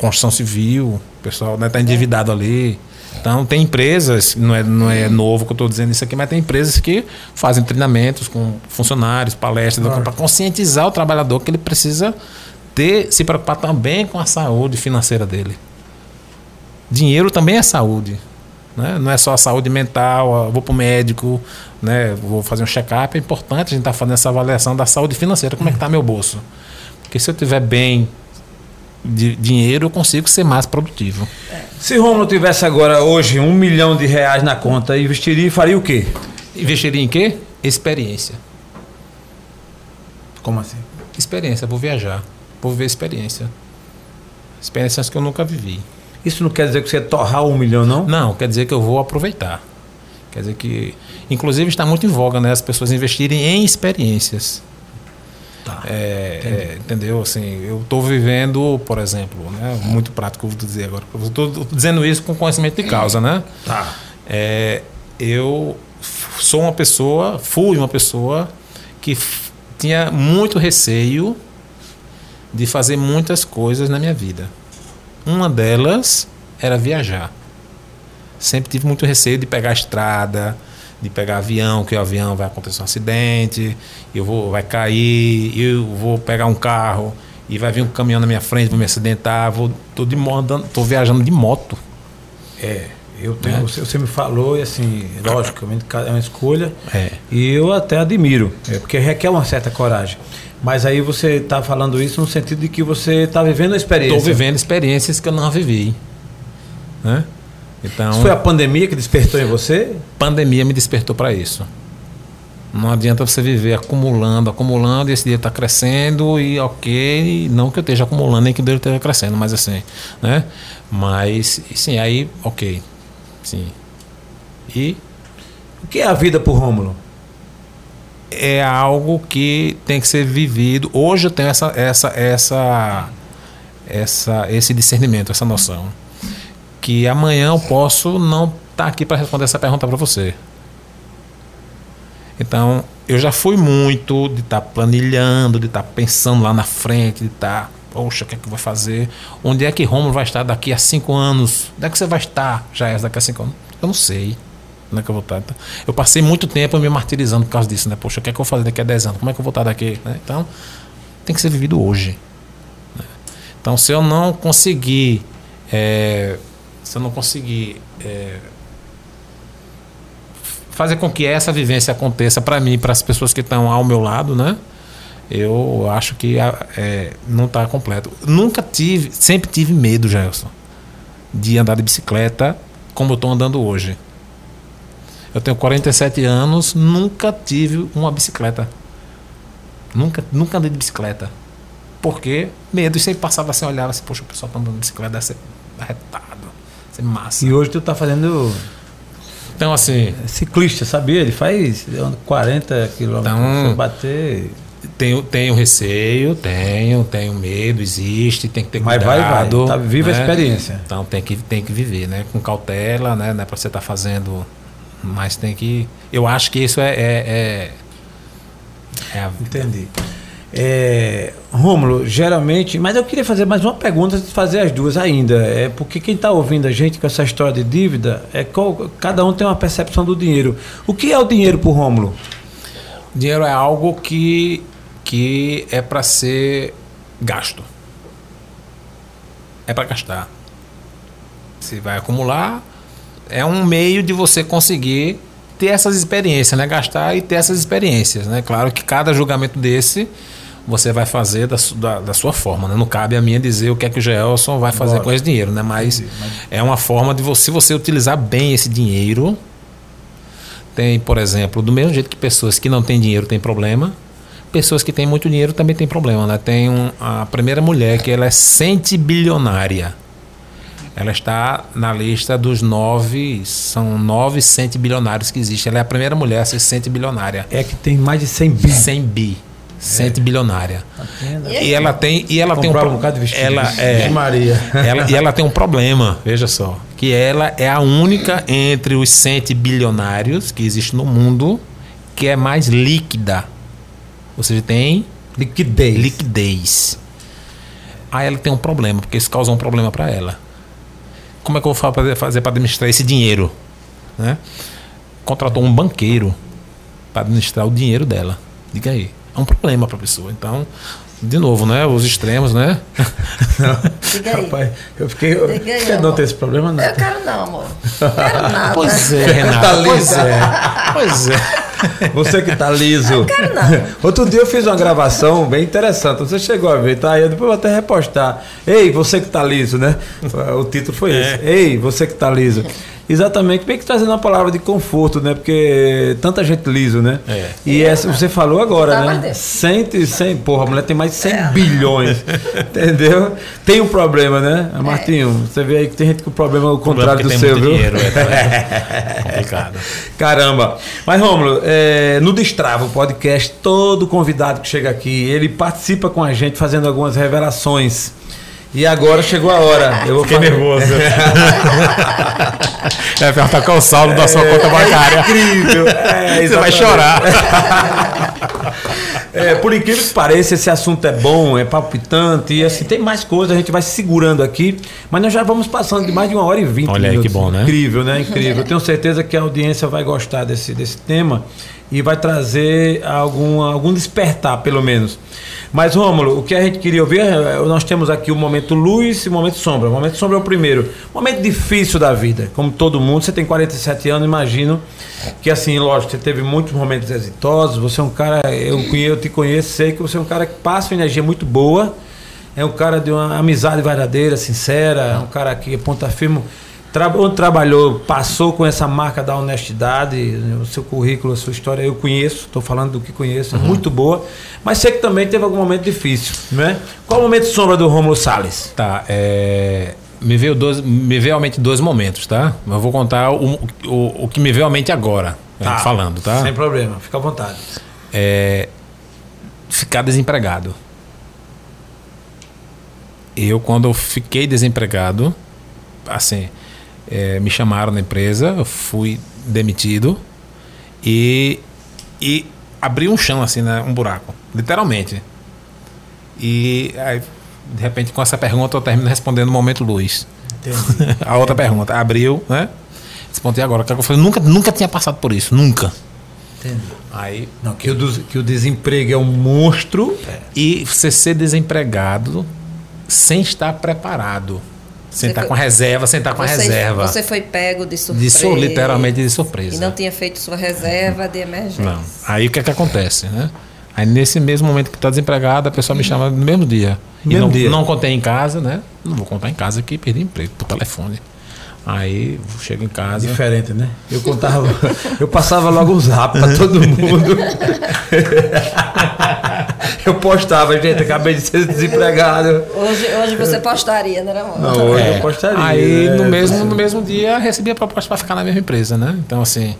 Construção civil, o pessoal está né, tá endividado ali. Então, tem empresas, não é, não é novo que eu estou dizendo isso aqui, mas tem empresas que fazem treinamentos com funcionários, palestras, claro. para conscientizar o trabalhador que ele precisa ter, se preocupar também com a saúde financeira dele. Dinheiro também é saúde. Né? Não é só a saúde mental, vou para o médico, né? vou fazer um check-up. É importante a gente estar tá fazendo essa avaliação da saúde financeira. Como é que está meu bolso? Porque se eu tiver bem de dinheiro, eu consigo ser mais produtivo. Se Romulo tivesse agora, hoje, um milhão de reais na conta, investiria e faria o quê? Investiria em quê? Experiência. Como assim? Experiência, vou viajar. Vou viver experiência. Experiências que eu nunca vivi. Isso não quer dizer que você torrar um milhão, não? Não, quer dizer que eu vou aproveitar. Quer dizer que. Inclusive está muito em voga né, as pessoas investirem em experiências. Tá. É, é, entendeu? Assim, eu estou vivendo, por exemplo, né, muito prático, vou dizer agora. Estou dizendo isso com conhecimento de causa, né? Tá. É, eu sou uma pessoa, fui uma pessoa que tinha muito receio de fazer muitas coisas na minha vida. Uma delas era viajar. Sempre tive muito receio de pegar a estrada, de pegar avião, que o avião vai acontecer um acidente, eu vou, vai cair, eu vou pegar um carro e vai vir um caminhão na minha frente, vou me acidentar, vou tô de moto, tô viajando de moto. É, eu tenho, é. você, você, me falou e assim, logicamente é uma escolha. É. E eu até admiro, é, porque requer uma certa coragem. Mas aí você está falando isso no sentido de que você está vivendo a experiência. Estou vivendo experiências que eu não vivi. Né? Então, isso foi a pandemia que despertou em você? Pandemia me despertou para isso. Não adianta você viver acumulando, acumulando e esse dinheiro está crescendo e ok, não que eu esteja acumulando nem que o dinheiro esteja crescendo, mas assim, né? Mas, sim, aí, ok, sim. E? O que é a vida por Rômulo? É algo que tem que ser vivido. Hoje eu tenho essa, essa, essa, essa, esse discernimento, essa noção que amanhã eu posso não estar tá aqui para responder essa pergunta para você. Então, eu já fui muito de estar tá planilhando, de estar tá pensando lá na frente, de estar, tá, poxa, o que é que vai fazer? Onde é que Romulo vai estar daqui a cinco anos? Onde é que você vai estar, já é daqui a cinco anos? Eu não sei. Onde é que eu vou estar? Então, eu passei muito tempo me martirizando por causa disso, né? Poxa, o que é que eu vou fazer daqui a dez anos? Como é que eu vou estar daqui? Né? Então, tem que ser vivido hoje. Né? Então, se eu não conseguir é, se eu não conseguir é, fazer com que essa vivência aconteça para mim, para as pessoas que estão ao meu lado, né? Eu acho que é, não está completo. Nunca tive, sempre tive medo, Gelson, de andar de bicicleta como eu estou andando hoje. Eu tenho 47 anos, nunca tive uma bicicleta. Nunca, nunca andei de bicicleta. Porque medo e sempre passava assim, olhava assim, poxa, o pessoal está andando de bicicleta, deve ser ser massa. E hoje tu tá fazendo. Então, assim. Ciclista, sabia? Ele faz 40 quilômetros. Então, bater. Tenho, tenho receio, tenho, tenho medo, existe, tem que ter Mas cuidado. Mas vai, vai, tá viva né? a experiência. Então tem que, tem que viver, né? Com cautela, né? Não é para você estar tá fazendo, mas tem que... Eu acho que isso é... é, é, é a... Entendi. É, Rômulo, geralmente, mas eu queria fazer mais uma pergunta fazer as duas ainda. É porque quem está ouvindo a gente com essa história de dívida, é qual, cada um tem uma percepção do dinheiro. O que é o dinheiro para o Rômulo? Dinheiro é algo que, que é para ser gasto. É para gastar. Você vai acumular, é um meio de você conseguir ter essas experiências, né? Gastar e ter essas experiências, né? Claro que cada julgamento desse você vai fazer da, da, da, sua forma. Né? Não cabe a mim dizer o que é que o Gelson vai fazer Bora. com esse dinheiro, né? Mas, mas, é uma forma de você, você utilizar bem esse dinheiro. Tem, por exemplo, do mesmo jeito que pessoas que não têm dinheiro têm problema, pessoas que têm muito dinheiro também têm problema. Né? Tem um, a primeira mulher que ela é centibilionária. Ela está na lista dos nove, são nove centibilionários que existem. Ela é a primeira mulher a ser centibilionária. É que tem mais de 100 bi. 100 bi. Cente bilionária. E ela tem e ela tem um, um bocado de vestido. ela é de Maria. ela, e ela tem um problema, veja só, que ela é a única entre os 100 bilionários que existe no mundo que é mais líquida. Ou seja, tem Liquidez. liquidez. Aí ela tem um problema, porque isso causou um problema para ela. Como é que eu vou fazer, fazer para administrar esse dinheiro? Né? Contratou um banqueiro para administrar o dinheiro dela. Diga aí. É um problema para a pessoa. Então, de novo, né? Os extremos, né? Diga aí. Rapaz, eu fiquei. Diga aí, Você não amor. tem esse problema, não? Eu quero não, amor. Não quero nada. Pois é, Tá Renato. pois lisa. é. Pois é. Você que tá liso. quero não. Outro dia eu fiz uma gravação bem interessante. Você chegou a ver, tá? Eu depois vou até repostar. Ei, você que tá liso, né? O título foi esse. Ei, você que tá liso. Exatamente, bem que trazendo uma palavra de conforto, né? Porque tanta gente liso, né? É. E essa você falou agora, Tá né? dentro. 100, 100, porra, a mulher tem mais de 100 bilhões. Entendeu? Tem um problema, né? Martinho, você vê aí que tem gente com problema ao contrário do Porque tem seu, muito viu? dinheiro, é, é complicado. Caramba. Mas, Rômulo, é, no Destrava, o podcast, todo convidado que chega aqui, ele participa com a gente fazendo algumas revelações. E agora chegou a hora. Eu vou Fiquei fazer- nervoso. É perguntar qual é o saldo da sua conta bancária. Incrível. É, Você vai chorar. É, por incrível que pareça, esse assunto é bom, é palpitante, e assim, tem mais coisas, a gente vai se segurando aqui, mas nós já vamos passando de mais de uma hora e vinte Olha aí, que bom, né? Incrível, né? Incrível. Eu tenho certeza que a audiência vai gostar desse, desse tema e vai trazer algum, algum despertar, pelo menos. Mas, Rômulo, o que a gente queria ouvir, é, nós temos aqui o momento luz e o momento sombra. O momento sombra é o primeiro. Momento difícil da vida, como todo mundo. Você tem 47 anos, imagino que, assim, lógico, você teve muitos momentos exitosos. Você é um cara, eu, eu te conheço, sei que você é um cara que passa uma energia muito boa. É um cara de uma amizade verdadeira, sincera. É um cara que ponta firme. Tra onde trabalhou, passou com essa marca da honestidade, né, o seu currículo, a sua história, eu conheço, estou falando do que conheço, é muito boa, mas sei que também teve algum momento difícil, né? Qual o momento sombra do Romulo Salles? Tá, é, me veio dois, me veio à mente dois momentos, tá? Eu vou contar o, o, o que me veio à mente agora, né, falando, tá? Sem problema, fica à vontade. É, ficar desempregado. Eu, quando eu fiquei desempregado, assim, é, me chamaram na empresa, eu fui demitido e, e abri um chão, assim, né, um buraco, literalmente. E aí, de repente, com essa pergunta, eu termino respondendo no momento luz. Entendi. A outra pergunta, abriu, né? Respondi agora, o que é que eu falei? Nunca, nunca tinha passado por isso, nunca. Entendi. Aí Não, que o, que o desemprego é um monstro. E você ser desempregado sem estar preparado. Sem Você com a reserva, sem estar com a Você- reserva. Você foi pego de surpresa. De sur- literalmente de surpresa. E não tinha feito sua reserva de emergência. Não. Aí o que é que acontece, né? Aí nesse mesmo momento que está desempregado, a pessoa me chama no mesmo dia. No e mesmo não, dia. não contei em casa, né? Não vou contar em casa que perdi emprego por telefone. Aí chego em casa. Diferente, né? Eu contava, eu passava logo um zap pra todo mundo. eu postava, gente, acabei de ser desempregado. Hoje, hoje você postaria, né, amor? Não, hoje É. eu postaria. Aí né? no, mesmo, no mesmo dia recebi a proposta para ficar na mesma empresa, né? Então assim.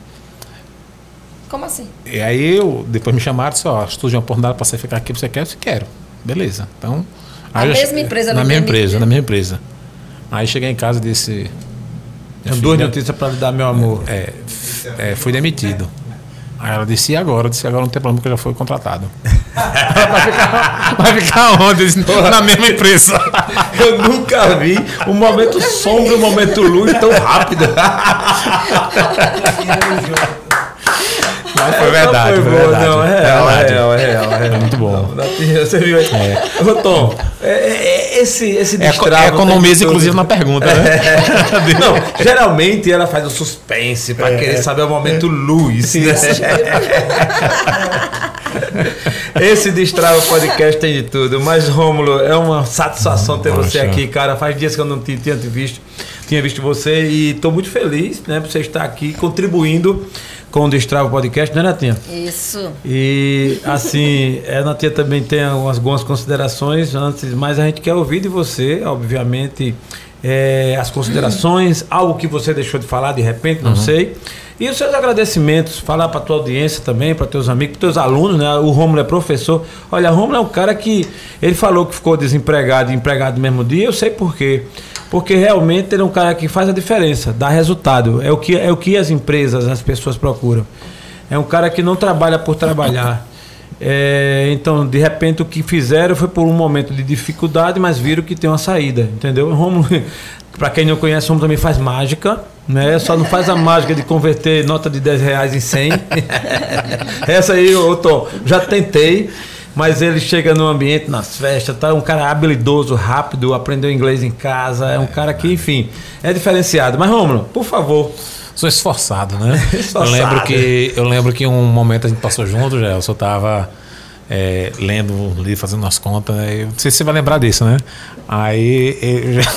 Como assim? E aí eu, depois me chamaram e disse, ó, surgiu uma oportunidade para você ficar aqui, você quer? Eu disse, quero. Beleza. Então. A aí eu mesma empresa Na lhe mesma demitiu? empresa, na mesma empresa. Aí cheguei em casa e disse. Tenho "Minha duas filha, notícias pra lhe dar, meu amor. É, é, fui demitido. Aí ela disse, e agora? Eu disse, agora não tem problema, porque eu já fui contratado. vai, ficar, vai ficar onde? Disse, na mesma empresa. Eu nunca vi um momento sombra, um momento luz tão rápido. Mas foi verdade, Não foi boa, verdade. Não, é real, é real, é real. É real. muito bom. Não, não, Você viu aí? Ô, Tom, é, é, é, esse, esse É, destravo... é economiza, inclusive, na pergunta, né? Não, geralmente ela faz o suspense pra querer saber o momento luz. né? Esse Destrava Podcast tem de tudo. Mas, Rômulo, é uma satisfação ter você aqui, cara. Faz dias que eu não ti- tinha te visto, tinha visto você e estou muito feliz, né, por você estar aqui contribuindo com o Destrava Podcast, né, Natinha? Isso. E assim, a Natinha também tem algumas, algumas considerações antes, mas a gente quer ouvir de você, obviamente, é, as considerações, algo que você deixou de falar de repente, não sei. E os seus agradecimentos, falar para tua audiência também, para teus amigos, para teus alunos, né? O Romulo é professor. Olha, o Romulo é um cara que ele falou que ficou desempregado e empregado no mesmo dia, eu sei por quê. Porque realmente ele é um cara que faz a diferença, dá resultado. É o que, é o que as empresas, as pessoas procuram. É um cara que não trabalha por trabalhar. É, então, de repente, o que fizeram foi por um momento de dificuldade, mas viram que tem uma saída, entendeu? Romulo, para quem não conhece, o Romulo também faz mágica, né? Só não faz a mágica de converter nota de 10 reais em 100. Essa aí, eu tô, já tentei, mas ele chega no ambiente, nas festas, tá? Um cara habilidoso, rápido, aprendeu inglês em casa, é um cara que, enfim, é diferenciado. Mas, Romulo, por favor, Sou esforçado, né? esforçado. Eu lembro que eu lembro que um momento a gente passou junto, já. Eu só tava é, lendo um livro, fazendo as contas. Né? Não sei se você vai lembrar disso, né? Aí eu já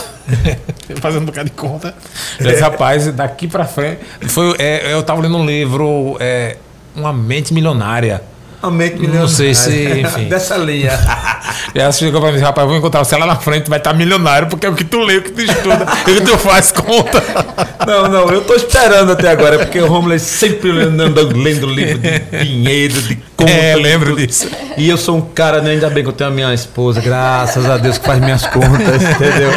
fazendo um bocado de conta. Já disse, rapaz, daqui para frente. Foi, é, eu tava lendo um livro, é, Uma Mente Milionária. Uma mente milionária. Não sei se, enfim. Dessa linha. E ela chegou pra mim, rapaz, vou encontrar você lá na frente, vai estar milionário, porque é o que tu lê, o que tu estuda, o que tu faz conta. Não, não, eu tô esperando até agora, porque o Romulo é sempre lendo, lendo livro de dinheiro, de conta. É, lembro disso. E eu sou um cara, né, ainda bem que eu tenho a minha esposa, graças a Deus, que faz minhas contas, entendeu?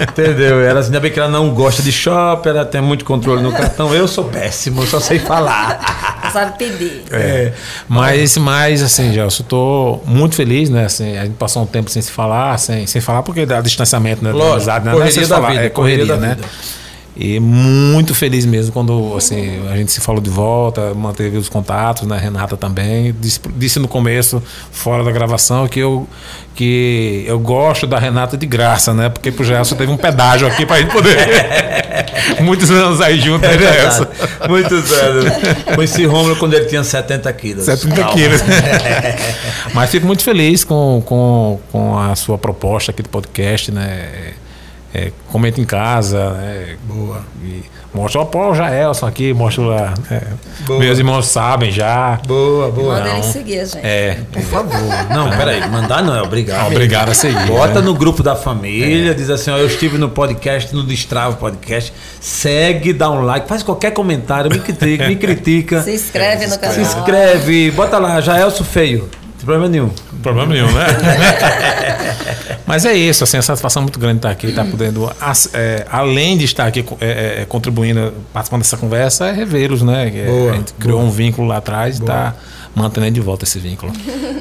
Entendeu? Ela, ainda bem que ela não gosta de shopping, ela tem muito controle no cartão. Eu sou péssimo, eu só sei falar. Sabe pedir. É. Mas, mas assim, Gelson, eu tô muito feliz, né? Assim, a gente passou um tempo sem se falar, sem, sem falar, porque dá distanciamento, né? Lógico, amizade, né? correria Não é da falar, vida, é correria, correria da né? vida. E muito feliz mesmo quando assim, a gente se falou de volta, manteve os contatos, né? Renata também. Disse, disse no começo, fora da gravação, que eu, que eu gosto da Renata de graça, né? Porque pro Gelson teve um pedágio aqui pra gente poder. Muitos anos aí junto, né, Gelson? Muitos anos. Conheci Romulo quando ele tinha 70 quilos. 70 Calma. quilos. Mas fico muito feliz com, com, com a sua proposta aqui do podcast, né? É, comenta em casa, né? Boa. E mostra ó, pô, o Jaelson aqui, mostra lá. é, meus irmãos sabem já. Boa, boa. Manda ele não. seguir a gente. É. Por favor. Não, peraí, mandar não, é obrigado. Obrigado a seguir. Bota né? no grupo da família, diz assim, ó, eu estive no podcast, no Destravo Podcast. Segue, dá um like, faz qualquer comentário, me critica, me critica. Se inscreve no canal. Se inscreve, bota lá, Jaelso Feio. Problema nenhum. Problema nenhum, né? Mas é isso, assim, a satisfação muito grande estar aqui, estar podendo, é, além de estar aqui é, é, contribuindo, participando dessa conversa, é revê-los, né? É, Boa, a gente criou um vínculo lá atrás e está mantendo de volta esse vínculo.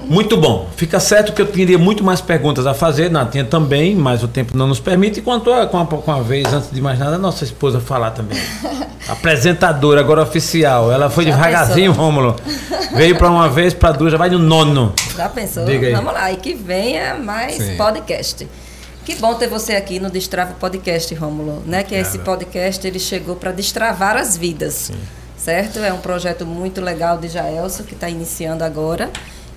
Muito bom. Fica certo que eu teria muito mais perguntas a fazer, Natinha também, mas o tempo não nos permite. E quanto a, com, a, com a vez, antes de mais nada, a nossa esposa falar também. Apresentadora, agora oficial. Ela foi Já devagarzinho, pensou? Rômulo. Veio para uma vez, para duas, já vai no nono. Já pensou? Diga aí. Vamos lá, e que venha mais Sim. podcast. Que bom ter você aqui no Destrava Podcast, Rômulo, né? Que esse podcast ele chegou para destravar as vidas. Certo? É um projeto muito legal de Jaelso que está iniciando agora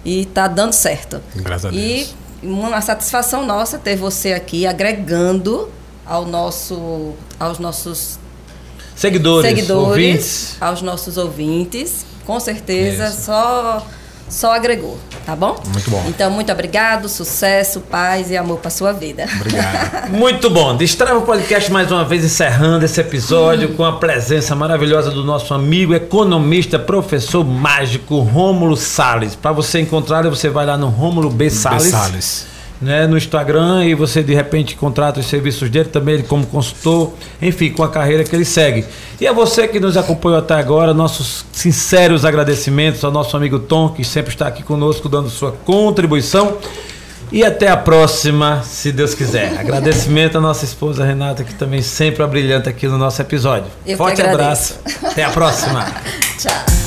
e está dando certo. Graças a E Deus. uma satisfação nossa ter você aqui agregando ao nosso aos nossos Seguidores, seguidores, ouvintes. aos nossos ouvintes. Com certeza, Isso. só, só agregou, tá bom? Muito bom. Então, muito obrigado, sucesso, paz e amor para sua vida. Obrigado. Muito bom. Destrava o podcast mais uma vez encerrando esse episódio com a presença maravilhosa do nosso amigo economista, professor mágico Rômulo Salles. Para você encontrar, você vai lá no Rômulo B Salles. Salles. Né, no Instagram e você de repente contrata os serviços dele também ele como consultor, enfim, com a carreira que ele segue. E a você que nos acompanhou até agora, nossos sinceros agradecimentos ao nosso amigo Tom, que sempre está aqui conosco dando sua contribuição. E até a próxima, se Deus quiser. Agradecimento à nossa esposa Renata, que também sempre é brilhante aqui no nosso episódio. Eu Forte abraço. Até a próxima. Tchau.